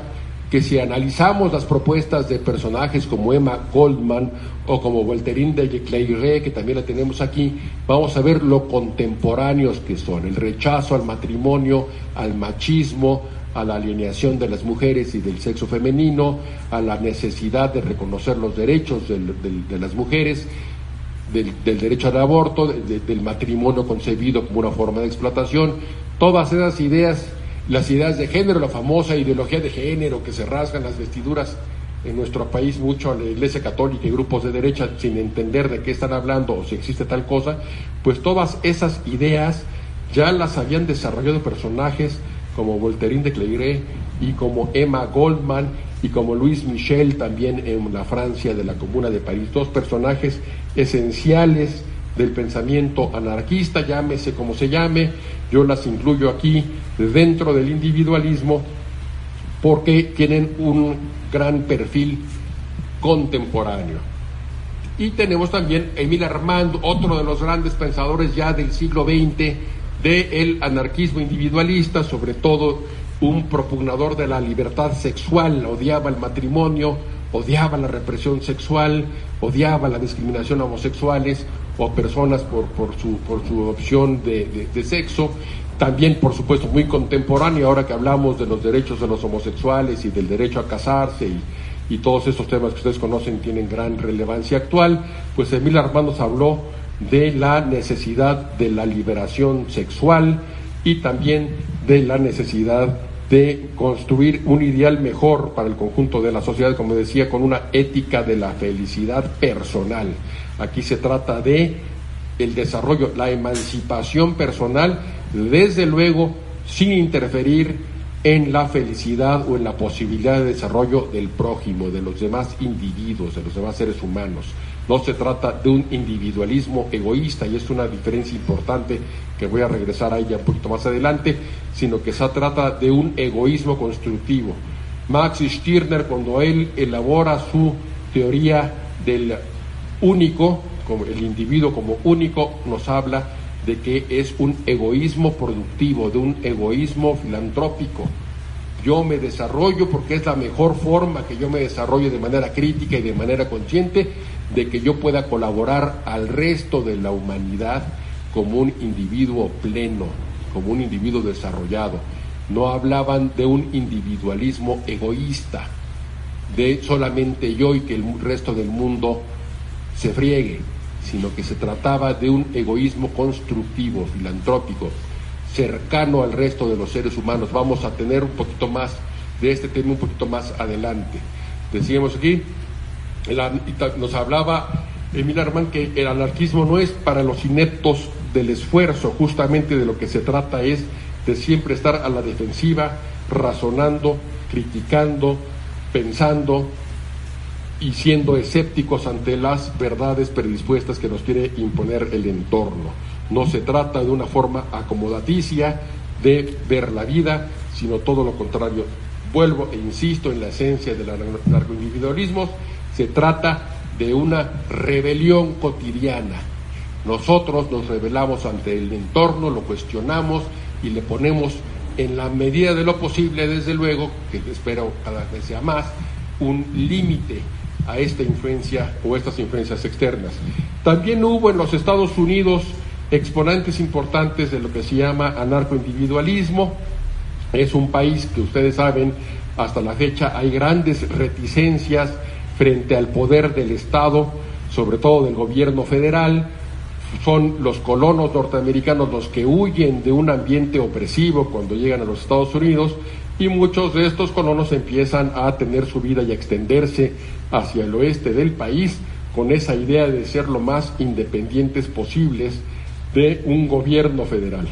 que si analizamos las propuestas de personajes como Emma Goldman o como Voltaire de Clayre, que también la tenemos aquí, vamos a ver lo contemporáneos que son, el rechazo al matrimonio, al machismo, a la alineación de las mujeres y del sexo femenino, a la necesidad de reconocer los derechos de las mujeres, del, derecho al aborto, del matrimonio concebido como una forma de explotación, todas esas ideas, las ideas de género, la famosa ideología de género que se rasgan las vestiduras en nuestro país mucho a la Iglesia Católica y grupos de derecha sin entender de qué están hablando o si existe tal cosa, pues todas esas ideas ya las habían desarrollado personajes como Voltaire de Cleire y como Emma Goldman y como Louis Michel también en la Francia de la Comuna de París, dos personajes esenciales del pensamiento anarquista, llámese como se llame, yo las incluyo aquí dentro del individualismo porque tienen un gran perfil contemporáneo. Y tenemos también Emile Armand, otro de los grandes pensadores ya del siglo XX, del anarquismo individualista, sobre todo un propugnador de la libertad sexual, odiaba el matrimonio, odiaba la represión sexual, odiaba la discriminación a homosexuales o personas por, por, su, por su opción de, sexo. También, por supuesto, muy contemporáneo, ahora que hablamos de los derechos de los homosexuales y del derecho a casarse y, y todos estos temas que ustedes conocen tienen gran relevancia actual, pues Emil Armando habló de la necesidad de la liberación sexual y también de la necesidad de construir un ideal mejor para el conjunto de la sociedad, como decía, con una ética de la felicidad personal. Aquí se trata de el desarrollo, la emancipación personal, desde luego sin interferir en la felicidad o en la posibilidad de desarrollo del prójimo, de los demás individuos, de los demás seres humanos. No se trata de un individualismo egoísta, y es una diferencia importante que voy a regresar a ella un poquito más adelante, sino que se trata de un egoísmo constructivo. Max Stirner, cuando él elabora su teoría del único, como el individuo como único, nos habla de que es un egoísmo productivo, de un egoísmo filantrópico. Yo me desarrollo porque es la mejor forma que yo me desarrollo de manera crítica y de manera consciente de que yo pueda colaborar al resto de la humanidad como un individuo pleno, como un individuo desarrollado. No hablaban de un individualismo egoísta, de solamente yo y que el resto del mundo se friegue, sino que se trataba de un egoísmo constructivo, filantrópico, cercano al resto de los seres humanos. Vamos a tener un poquito más de este tema un poquito más adelante. Decíamos aquí, nos hablaba Emil Armand que el anarquismo no es para los ineptos del esfuerzo, justamente de lo que se trata es de siempre estar a la defensiva, razonando, criticando, pensando y siendo escépticos ante las verdades predispuestas que nos quiere imponer el entorno. No se trata de una forma acomodaticia de ver la vida, sino todo lo contrario, vuelvo e insisto en la esencia del narcoindividualismo, se trata de una rebelión cotidiana. Nosotros nos rebelamos ante el entorno, lo cuestionamos y le ponemos en la medida de lo posible, desde luego, que espero cada vez sea más, un límite a esta influencia o estas influencias externas. También hubo en los Estados Unidos exponentes importantes de lo que se llama anarcoindividualismo. Es un país que ustedes saben, hasta la fecha hay grandes reticencias frente al poder del Estado, sobre todo del gobierno federal. Son los colonos norteamericanos los que huyen de un ambiente opresivo cuando llegan a los Estados Unidos y muchos de estos colonos empiezan a tener su vida y a extenderse hacia el oeste del país con esa idea de ser lo más independientes posibles de un gobierno federal.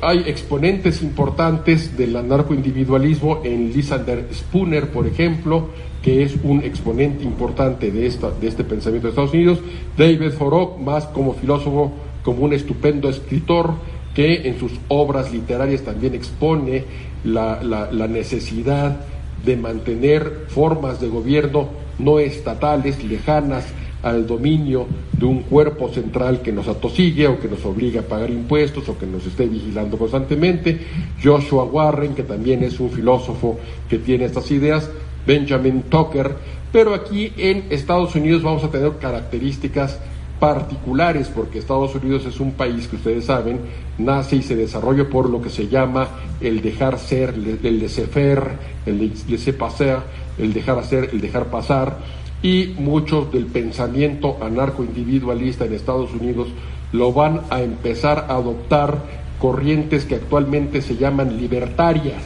Hay exponentes importantes del anarcoindividualismo en Lysander Spooner, por ejemplo, que es un exponente importante de, esta, de este pensamiento de Estados Unidos. David Thoreau, más como filósofo, como un estupendo escritor, que en sus obras literarias también expone la, la necesidad de mantener formas de gobierno no estatales, lejanas al dominio de un cuerpo central que nos atosigue o que nos obligue a pagar impuestos o que nos esté vigilando constantemente. Joshua Warren, que también es un filósofo que tiene estas ideas. Benjamin Tucker. Pero aquí en Estados Unidos vamos a tener características particulares, porque Estados Unidos es un país que ustedes saben, nace y se desarrolla por lo que se llama el dejar ser, el laissez-faire, el laissez-passer, el dejar hacer, el dejar pasar, y muchos del pensamiento anarcoindividualista en Estados Unidos lo van a empezar a adoptar corrientes que actualmente se llaman libertarias,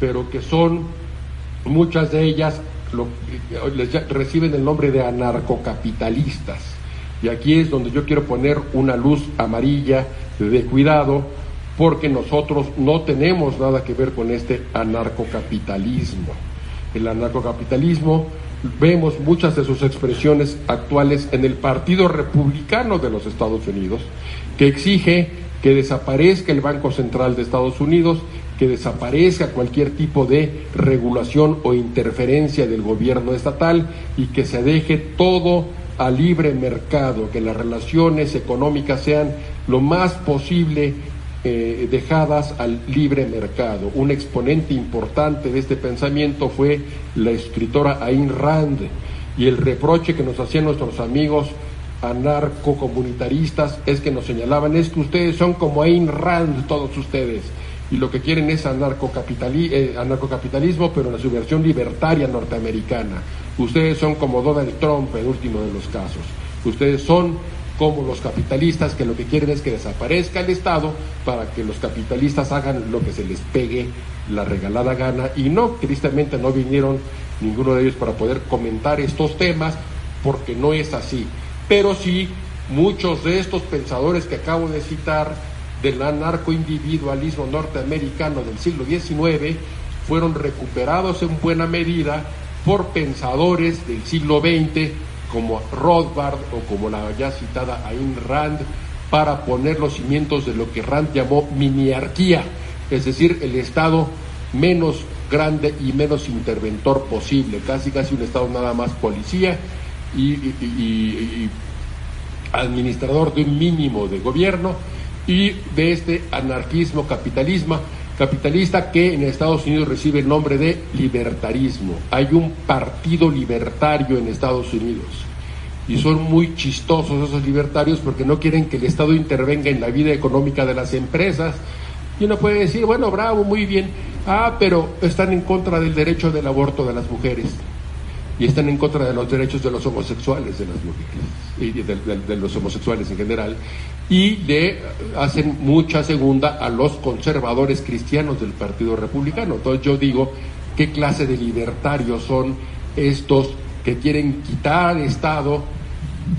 pero que son muchas de ellas reciben el nombre de anarcocapitalistas. Y aquí es donde yo quiero poner una luz amarilla de cuidado, porque nosotros no tenemos nada que ver con este anarcocapitalismo. El anarcocapitalismo vemos muchas de sus expresiones actuales en el Partido Republicano de los Estados Unidos, que exige que desaparezca el Banco Central de Estados Unidos, que desaparezca cualquier tipo de regulación o interferencia del gobierno estatal y que se deje todo a libre mercado, que las relaciones económicas sean lo más posible eh, dejadas al libre mercado. Un exponente importante de este pensamiento fue la escritora Ayn Rand y el reproche que nos hacían nuestros amigos anarcocomunitaristas es que nos señalaban es que ustedes son como Ayn Rand todos ustedes y lo que quieren es eh, anarcocapitalismo pero en su versión libertaria norteamericana. Ustedes son como Donald Trump en último de los casos. Ustedes son como los capitalistas que lo que quieren es que desaparezca el Estado para que los capitalistas hagan lo que se les pegue la regalada gana y no, tristemente no vinieron ninguno de ellos para poder comentar estos temas porque no es así. Pero sí, muchos de estos pensadores que acabo de citar del anarcoindividualismo norteamericano del siglo XIX fueron recuperados en buena medida por pensadores del siglo XX como Rothbard o como la ya citada Ayn Rand para poner los cimientos de lo que Rand llamó miniarquía, es decir, el Estado menos grande y menos interventor posible, casi casi un Estado nada más policía y, administrador de un mínimo de gobierno y de este anarquismo capitalismo capitalista que en Estados Unidos recibe el nombre de libertarismo. Hay un partido libertario en Estados Unidos y son muy chistosos esos libertarios porque no quieren que el Estado intervenga en la vida económica de las empresas. Y uno puede decir, bueno, bravo, muy bien, ah, pero están en contra del derecho del aborto de las mujeres y están en contra de los derechos de los homosexuales de las mujeres y de, los homosexuales en general y le hacen mucha segunda a los conservadores cristianos del Partido Republicano. Entonces yo digo, ¿qué clase de libertarios son estos que quieren quitar Estado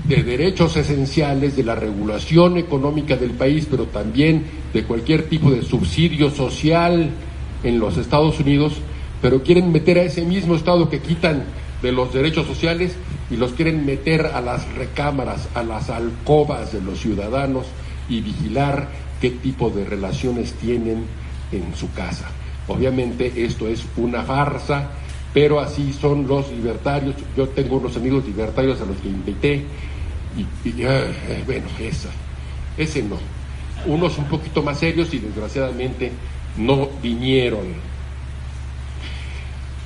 de derechos esenciales, de la regulación económica del país, pero también de cualquier tipo de subsidio social en los Estados Unidos, pero quieren meter a ese mismo Estado que quitan de los derechos sociales y los quieren meter a las recámaras, a las alcobas de los ciudadanos y vigilar qué tipo de relaciones tienen en su casa. Obviamente esto es una farsa, pero así son los libertarios. Yo tengo unos amigos libertarios a los que invité y, bueno, esa, ese no. Unos un poquito más serios y desgraciadamente no vinieron.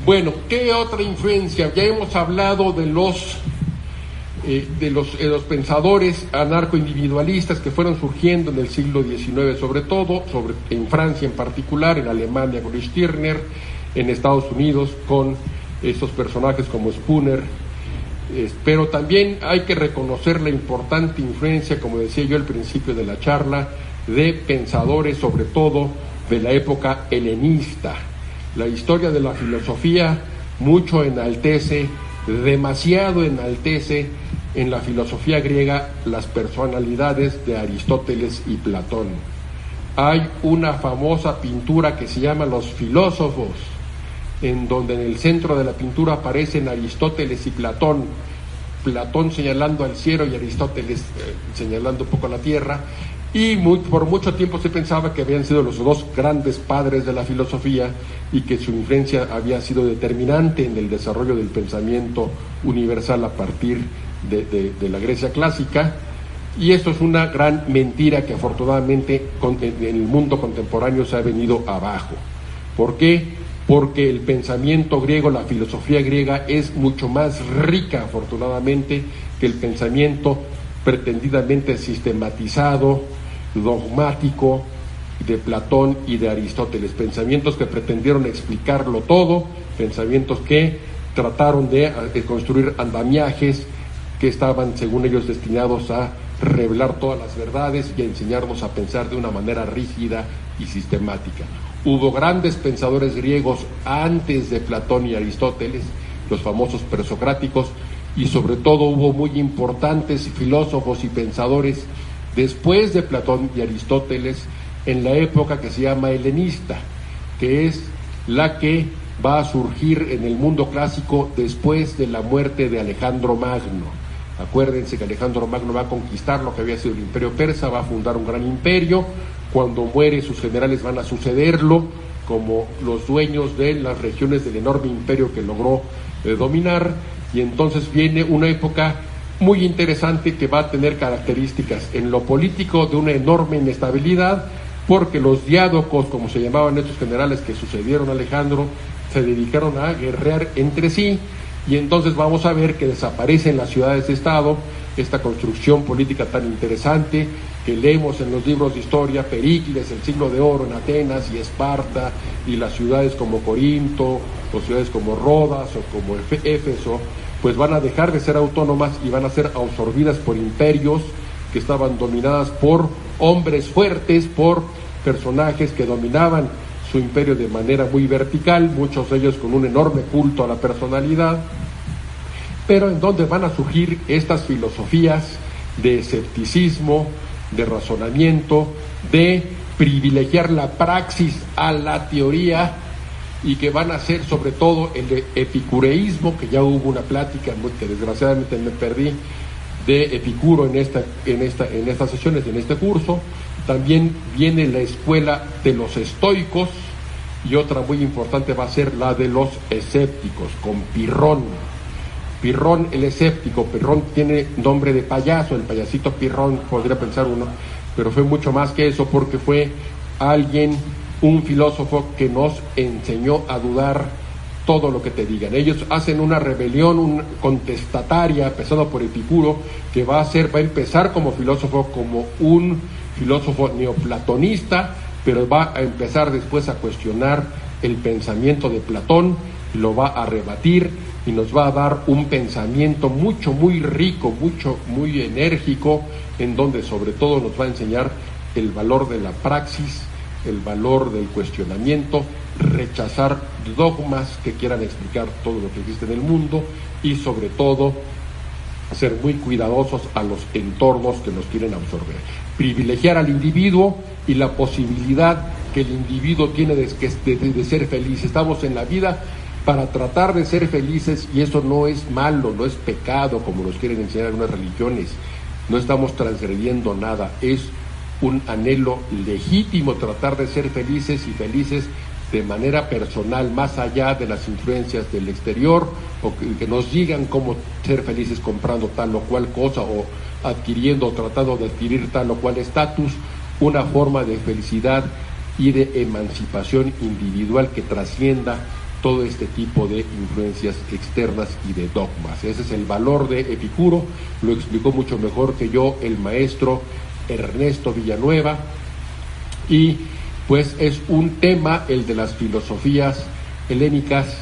Bueno, ¿qué otra influencia? Ya hemos hablado de los eh, de, los, los pensadores anarcoindividualistas que fueron surgiendo en el siglo XIX, sobre todo, en Francia en particular, en Alemania con Stirner, en Estados Unidos con estos personajes como Spooner. pero también hay que reconocer la importante influencia, como decía yo al principio de la charla, de pensadores, sobre todo de la época helenista. La historia de la filosofía mucho enaltece, demasiado enaltece en la filosofía griega las personalidades de Aristóteles y Platón. Hay una famosa pintura que se llama Los filósofos, en donde en el centro de la pintura aparecen Aristóteles y Platón, Platón señalando al cielo y Aristóteles eh, señalando un poco la tierra, y por mucho tiempo se pensaba que habían sido los dos grandes padres de la filosofía y que su influencia había sido determinante en el desarrollo del pensamiento universal a partir de, la Grecia clásica. Y esto es una gran mentira que afortunadamente en el mundo contemporáneo se ha venido abajo. ¿Por qué? Porque el pensamiento griego, la filosofía griega es mucho más rica, afortunadamente, que el pensamiento pretendidamente sistematizado, dogmático de Platón y de Aristóteles, pensamientos que pretendieron explicarlo todo, pensamientos que trataron de, construir andamiajes que estaban, según ellos, destinados a revelar todas las verdades y a enseñarnos a pensar de una manera rígida y sistemática. Hubo grandes pensadores griegos antes de Platón y Aristóteles, los famosos presocráticos, y sobre todo hubo muy importantes filósofos y pensadores después de Platón y Aristóteles en la época que se llama helenista, que es la que va a surgir en el mundo clásico después de la muerte de Alejandro Magno. Acuérdense que Alejandro Magno va a conquistar lo que había sido el imperio persa, va a fundar un gran imperio, cuando muere sus generales van a sucederlo como los dueños de las regiones del enorme imperio que logró eh, dominar, y entonces viene una época muy interesante que va a tener características en lo político de una enorme inestabilidad, porque los diádocos, como se llamaban estos generales que sucedieron a Alejandro, se dedicaron a guerrear entre sí, y entonces vamos a ver que desaparecen las ciudades-estado, esta construcción política tan interesante que leemos en los libros de historia, Pericles, el siglo de oro en Atenas y Esparta, y las ciudades como Corinto, o ciudades como Rodas o como Éfeso, pues van a dejar de ser autónomas y van a ser absorbidas por imperios que estaban dominadas por hombres fuertes, por personajes que dominaban su imperio de manera muy vertical, muchos de ellos con un enorme culto a la personalidad, pero en donde van a surgir estas filosofías de escepticismo, de razonamiento, de privilegiar la praxis a la teoría y que van a ser sobre todo el de epicureísmo, que ya hubo una plática que desgraciadamente me perdí de Epicuro en, esta, en, esta, en estas sesiones, en este curso. También viene la escuela de los estoicos y otra muy importante va a ser la de los escépticos, con Pirrón. Pirrón el escéptico, Pirrón tiene nombre de payaso, el payasito Pirrón, podría pensar uno, pero fue mucho más que eso porque fue alguien un filósofo que nos enseñó a dudar todo lo que te digan. Ellos hacen una rebelión un contestataria, empezando por Epicuro, que va a ser, va a empezar como filósofo, como un filósofo neoplatonista, pero va a empezar después a cuestionar el pensamiento de Platón, lo va a rebatir y nos va a dar un pensamiento mucho, muy rico, mucho, muy enérgico, en donde sobre todo nos va a enseñar el valor de la praxis, el valor del cuestionamiento, rechazar dogmas que quieran explicar todo lo que existe en el mundo y sobre todo ser muy cuidadosos a los entornos que nos quieren absorber. Privilegiar al individuo y la posibilidad que el individuo tiene de, ser feliz. Estamos en la vida para tratar de ser felices y eso no es malo, no es pecado como nos quieren enseñar algunas religiones. No estamos transgrediendo nada, es un anhelo legítimo tratar de ser felices y felices de manera personal, más allá de las influencias del exterior, o que, nos digan cómo ser felices comprando tal o cual cosa, o adquiriendo o tratando de adquirir tal o cual estatus, una forma de felicidad y de emancipación individual que trascienda todo este tipo de influencias externas y de dogmas. Ese es el valor de Epicuro, lo explicó mucho mejor que yo el maestro Ernesto Villanueva, y pues es un tema, el de las filosofías helénicas,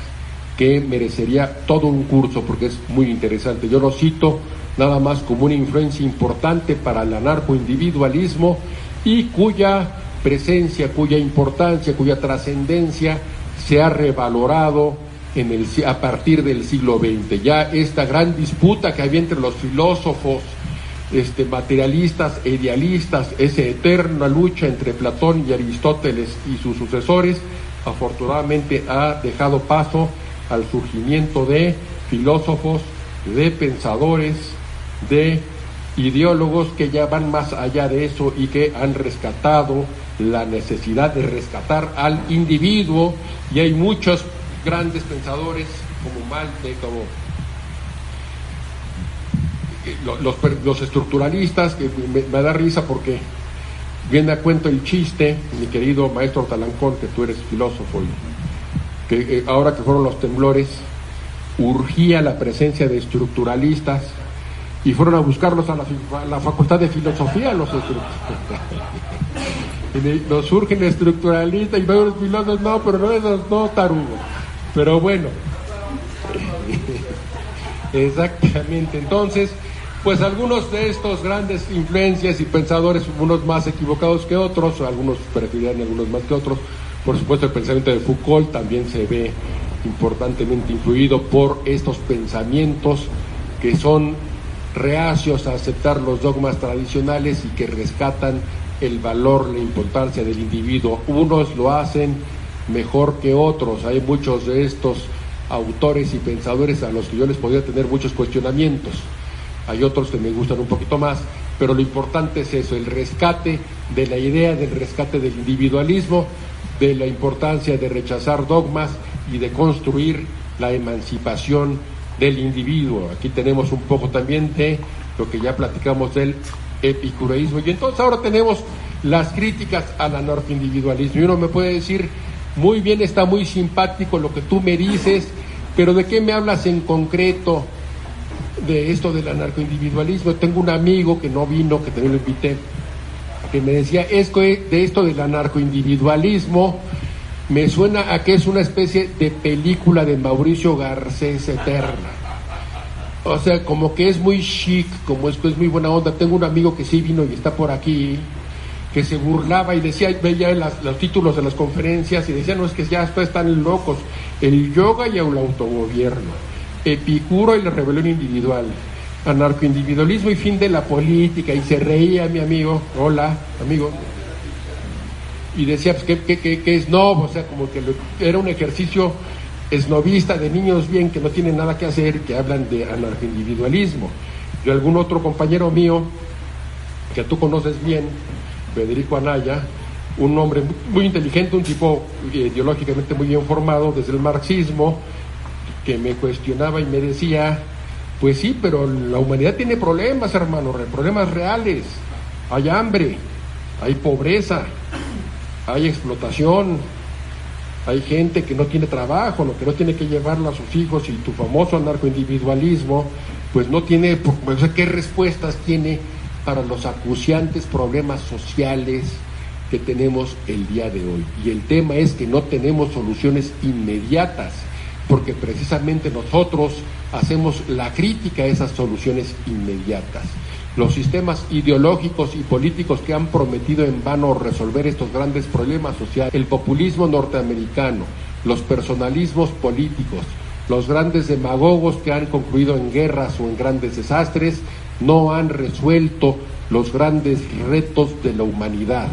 que merecería todo un curso porque es muy interesante. Yo lo cito nada más como una influencia importante para el anarcoindividualismo y cuya presencia, cuya importancia, cuya trascendencia se ha revalorado en el, a partir del siglo XX. Ya esta gran disputa que había entre los filósofos este, materialistas e idealistas, esa eterna lucha entre Platón y Aristóteles y sus sucesores, afortunadamente ha dejado paso al surgimiento de filósofos, de pensadores, de ideólogos que ya van más allá de eso y que han rescatado la necesidad de rescatar al individuo y hay muchos grandes pensadores como Malte, como eh, los, estructuralistas, que me, da risa porque viene a cuento el chiste, mi querido maestro Talancón, que tú eres filósofo, y que eh, ahora que fueron los temblores, urgía la presencia de estructuralistas y fueron a buscarlos a la, facultad de filosofía los nos surgen estructuralistas y los filósofos no, pero no esos no tarugo. Pero bueno, exactamente. Entonces, pues algunos de estos grandes influencias y pensadores, unos más equivocados que otros, algunos prefieren algunos más que otros. Por supuesto, el pensamiento de Foucault también se ve importantemente influido por estos pensamientos que son reacios a aceptar los dogmas tradicionales y que rescatan el valor, la importancia del individuo. Unos lo hacen mejor que otros. Hay muchos de estos autores y pensadores a los que yo les podría tener muchos cuestionamientos. Hay otros que me gustan un poquito más, pero lo importante es eso, el rescate de la idea del rescate del individualismo, de la importancia de rechazar dogmas y de construir la emancipación del individuo. Aquí tenemos un poco también de lo que ya platicamos del epicureísmo. Y entonces ahora tenemos las críticas al anarcoindividualismo. Y uno me puede decir, muy bien, está muy simpático lo que tú me dices, pero ¿de qué me hablas en concreto de esto del anarcoindividualismo? Tengo un amigo que no vino, que también lo invité, que me decía, es de esto del anarcoindividualismo me suena a que es una especie de película de Mauricio Garcés eterna. O sea, como que es muy chic, como es, es muy buena onda. Tengo un amigo que sí vino y está por aquí, que se burlaba y decía, veía los títulos de las conferencias y decía, no, es que ya están locos. El yoga y el autogobierno, Epicuro y la rebelión individual, anarcoindividualismo y fin de la política. Y se reía mi amigo, hola, amigo. Y decía, pues, ¿qué, qué, qué, es no? O sea, como que era un ejercicio esnovista de niños bien que no tienen nada que hacer, que hablan de anarcoindividualismo. Y algún otro compañero mío, que tú conoces bien, Federico Anaya, un hombre muy inteligente, un tipo ideológicamente muy bien formado desde el marxismo, que me cuestionaba y me decía, pues sí, pero la humanidad tiene problemas, hermano, problemas reales. Hay hambre, hay pobreza, hay explotación, hay gente que no tiene trabajo, lo que no tiene que llevarla a sus hijos y tu famoso anarcoindividualismo, pues no tiene, pues, ¿qué respuestas tiene para los acuciantes problemas sociales que tenemos el día de hoy? Y el tema es que no tenemos soluciones inmediatas, porque precisamente nosotros hacemos la crítica a esas soluciones inmediatas los sistemas ideológicos y políticos que han prometido en vano resolver estos grandes problemas sociales, el populismo norteamericano, los personalismos políticos, los grandes demagogos que han concluido en guerras o en grandes desastres, no han resuelto los grandes retos de la humanidad.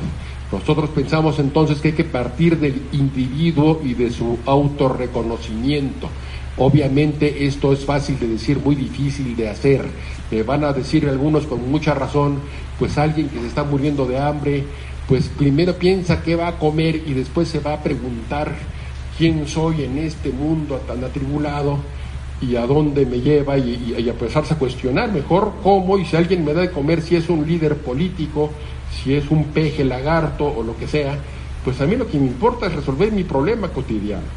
Nosotros pensamos entonces que hay que partir del individuo y de su autorreconocimiento. Obviamente esto es fácil de decir, muy difícil de hacer. Me van a decir algunos con mucha razón, pues alguien que se está muriendo de hambre pues primero piensa qué va a comer y después se va a preguntar quién soy en este mundo tan atribulado y a dónde me lleva y, a empezarse a cuestionar mejor cómo y si alguien me da de comer, si es un líder político, si es un peje lagarto o lo que sea, pues a mí lo que me importa es resolver mi problema cotidiano.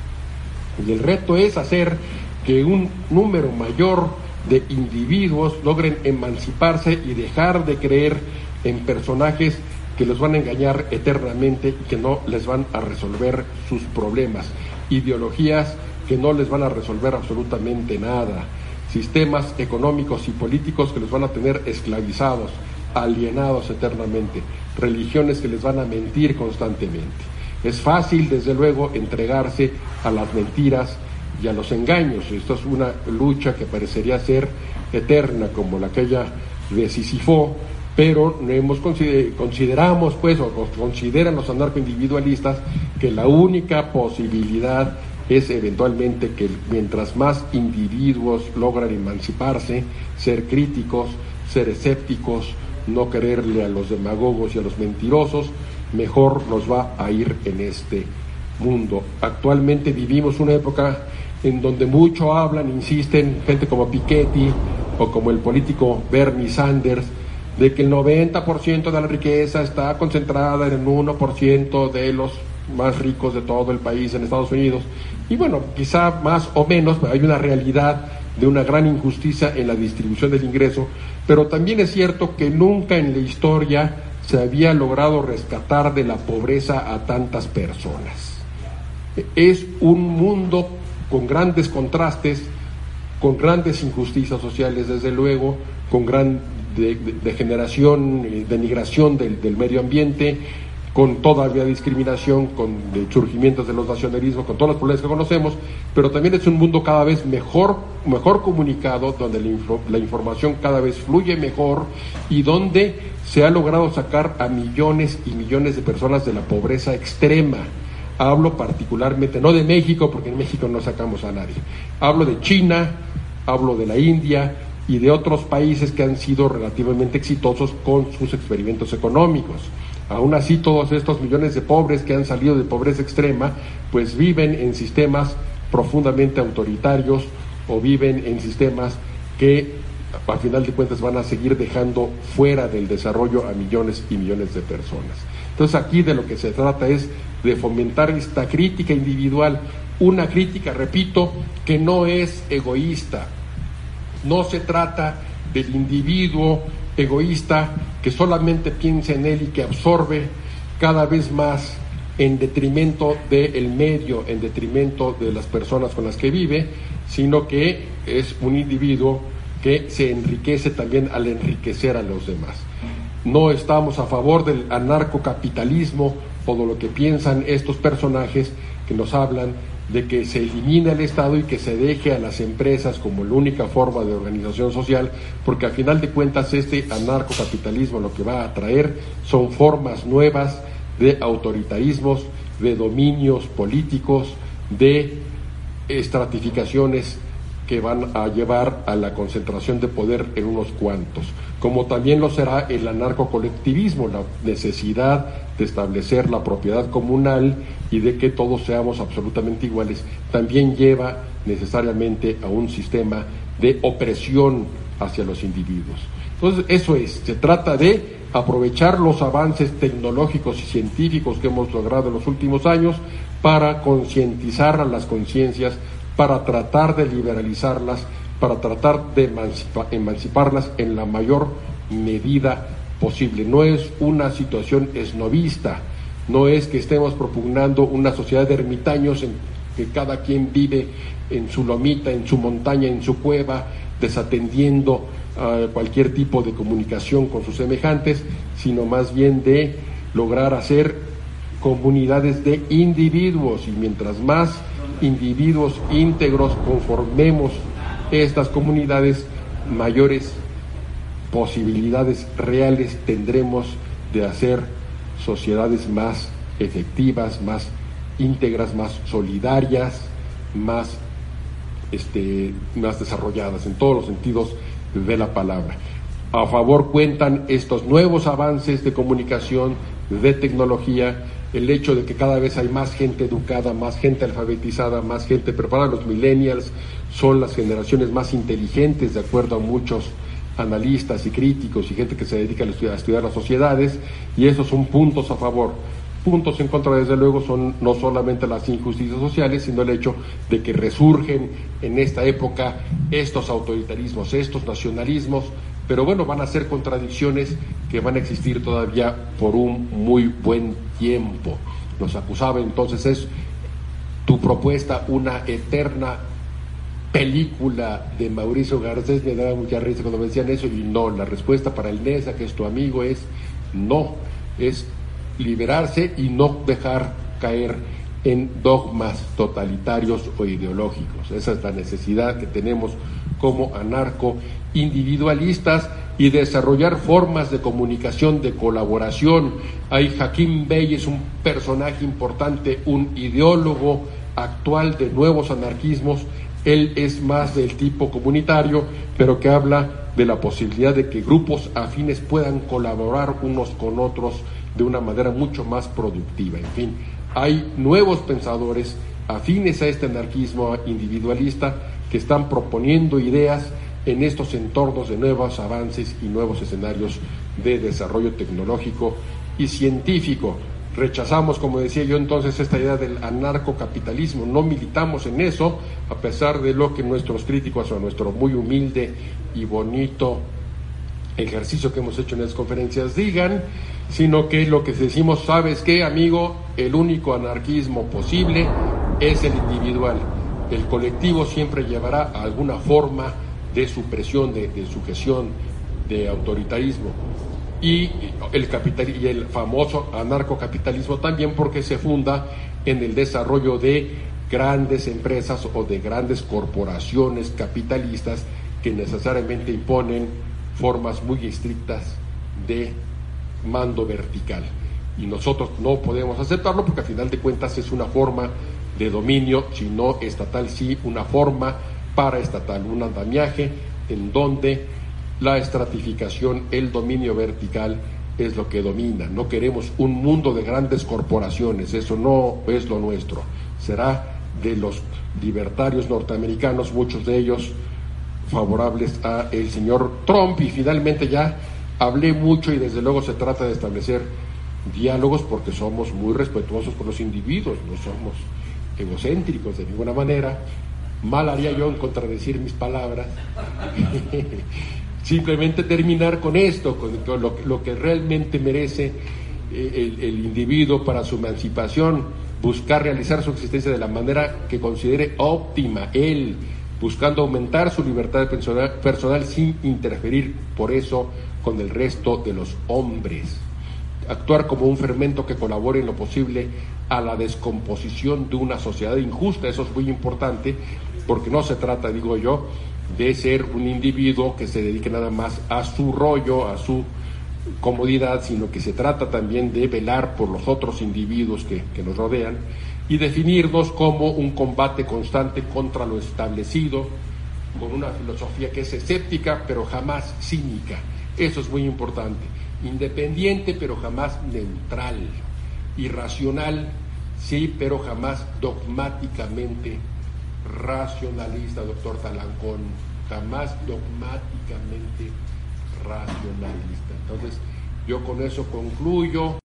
Y el reto es hacer que un número mayor de individuos logren emanciparse y dejar de creer en personajes que los van a engañar eternamente y que no les van a resolver sus problemas, ideologías que no les van a resolver absolutamente nada, sistemas económicos y políticos que los van a tener esclavizados, alienados eternamente, religiones que les van a mentir constantemente. Es fácil, desde luego, entregarse a las mentiras y a los engaños. Esto es una lucha que parecería ser eterna, como la aquella de Sisifó, pero hemos consideramos, pues, o consideran los anarcoindividualistas que la única posibilidad es eventualmente que mientras más individuos logran emanciparse, ser críticos, ser escépticos, no quererle a los demagogos y a los mentirosos, mejor nos va a ir en este mundo. Actualmente vivimos una época en donde mucho hablan, insisten, gente como Piketty o como el político Bernie Sanders, de que el 90% de la riqueza está concentrada en el 1% de los más ricos de todo el país en Estados Unidos. Y bueno, quizá más o menos hay una realidad de una gran injusticia en la distribución del ingreso, pero también es cierto que nunca en la historia se había logrado rescatar de la pobreza a tantas personas. Es un mundo con grandes contrastes, con grandes injusticias sociales, desde luego, con gran degeneración, de denigración del, medio ambiente, con todavía discriminación, con surgimientos de los nacionalismos, con todos los problemas que conocemos, pero también es un mundo cada vez mejor, mejor comunicado, donde la, información cada vez fluye mejor y donde se ha logrado sacar a millones y millones de personas de la pobreza extrema. Hablo particularmente, no de México, porque en México no sacamos a nadie. Hablo de China, hablo de la India y de otros países que han sido relativamente exitosos con sus experimentos económicos. Aún así, todos estos millones de pobres que han salido de pobreza extrema, pues viven en sistemas profundamente autoritarios o viven en sistemas que al final de cuentas van a seguir dejando fuera del desarrollo a millones y millones de personas. Entonces aquí de lo que se trata es de fomentar esta crítica individual, una crítica, repito, que no es egoísta, no se trata del individuo egoísta que solamente piensa en él y que absorbe cada vez más en detrimento del medio, en detrimento de las personas con las que vive, sino que es un individuo que se enriquece también al enriquecer a los demás. No estamos a favor del anarcocapitalismo o de lo que piensan estos personajes que nos hablan de que se elimine el Estado y que se deje a las empresas como la única forma de organización social, porque al final de cuentas este anarcocapitalismo lo que va a traer son formas nuevas de autoritarismos, de dominios políticos, de estratificaciones que van a llevar a la concentración de poder en unos cuantos, como también lo será el anarcocolectivismo, la necesidad de establecer la propiedad comunal y de que todos seamos absolutamente iguales, también lleva necesariamente a un sistema de opresión hacia los individuos. Entonces, eso es, se trata de aprovechar los avances tecnológicos y científicos que hemos logrado en los últimos años para concientizar a las conciencias, para tratar de liberalizarlas, para tratar de emanciparlas en la mayor medida posible. No es una situación esnovista, no es que estemos propugnando una sociedad de ermitaños en que cada quien vive en su lomita, en su montaña, en su cueva, desatendiendo a cualquier tipo de comunicación con sus semejantes, sino más bien de lograr hacer comunidades de individuos y mientras más individuos íntegros conformemos estas comunidades, mayores posibilidades reales tendremos de hacer sociedades más efectivas, más íntegras, más solidarias, más, este, más desarrolladas en todos los sentidos de la palabra. A favor cuentan estos nuevos avances de comunicación, de tecnología, el hecho de que cada vez hay más gente educada, más gente alfabetizada, más gente preparada, los millennials son las generaciones más inteligentes de acuerdo a muchos analistas y críticos y gente que se dedica a estudiar, a estudiar las sociedades y esos son puntos a favor. Puntos en contra, desde luego, son no solamente las injusticias sociales, sino el hecho de que resurgen en esta época estos autoritarismos, estos nacionalismos, pero bueno, van a ser contradicciones que van a existir todavía por un muy buen tiempo. Nos acusaba entonces es tu propuesta una eterna película de Mauricio Garcés, me daba mucha risa cuando me decían eso, y no, la respuesta para el NESA, que es tu amigo, es no, es liberarse y no dejar caer en dogmas totalitarios o ideológicos. Esa es la necesidad que tenemos como anarco individualistas y desarrollar formas de comunicación, de colaboración. Hay Hakim Bey es un personaje importante, un ideólogo actual de nuevos anarquismos él es más del tipo comunitario, pero que habla de la posibilidad de que grupos afines puedan colaborar unos con otros de una manera mucho más productiva. En fin, hay nuevos pensadores afines a este anarquismo individualista que están proponiendo ideas en estos entornos de nuevos avances y nuevos escenarios de desarrollo tecnológico y científico. Rechazamos, como decía yo entonces, esta idea del anarcocapitalismo, no militamos en eso, a pesar de lo que nuestros críticos o nuestro muy humilde y bonito ejercicio que hemos hecho en las conferencias digan, sino que lo que decimos, ¿sabes qué, amigo? El único anarquismo posible es el individual. El colectivo siempre llevará alguna forma de supresión, de, de sujeción, de autoritarismo y el, capital, y el famoso anarcocapitalismo también porque se funda en el desarrollo de grandes empresas o de grandes corporaciones capitalistas que necesariamente imponen formas muy estrictas de mando vertical. Y nosotros no podemos aceptarlo porque a final de cuentas es una forma de dominio, si no estatal, sí una forma paraestatal, un andamiaje en donde la estratificación, el dominio vertical es lo que domina. No queremos un mundo de grandes corporaciones, eso no es lo nuestro. Será de los libertarios norteamericanos, muchos de ellos favorables a el señor Trump y finalmente ya hablé mucho y desde luego se trata de establecer diálogos porque somos muy respetuosos con los individuos, no somos egocéntricos de ninguna manera. Mal haría yo en contradecir mis palabras. Simplemente terminar con esto, con, lo, que realmente merece eh, el, individuo para su emancipación, buscar realizar su existencia de la manera que considere óptima él, buscando aumentar su libertad personal, personal sin interferir por eso con el resto de los hombres. Actuar como un fermento que colabore en lo posible a la descomposición de una sociedad injusta, eso es muy importante, porque no se trata, digo yo, de ser un individuo que se dedique nada más a su rollo, a su comodidad, sino que se trata también de velar por los otros individuos que, nos rodean y definirnos como un combate constante contra lo establecido, con una filosofía que es escéptica pero jamás cínica. Eso es muy importante. Independiente pero jamás neutral. Irracional, sí, pero jamás dogmáticamente racionalista, doctor Talancón, jamás dogmáticamente racionalista. Entonces, yo con eso concluyo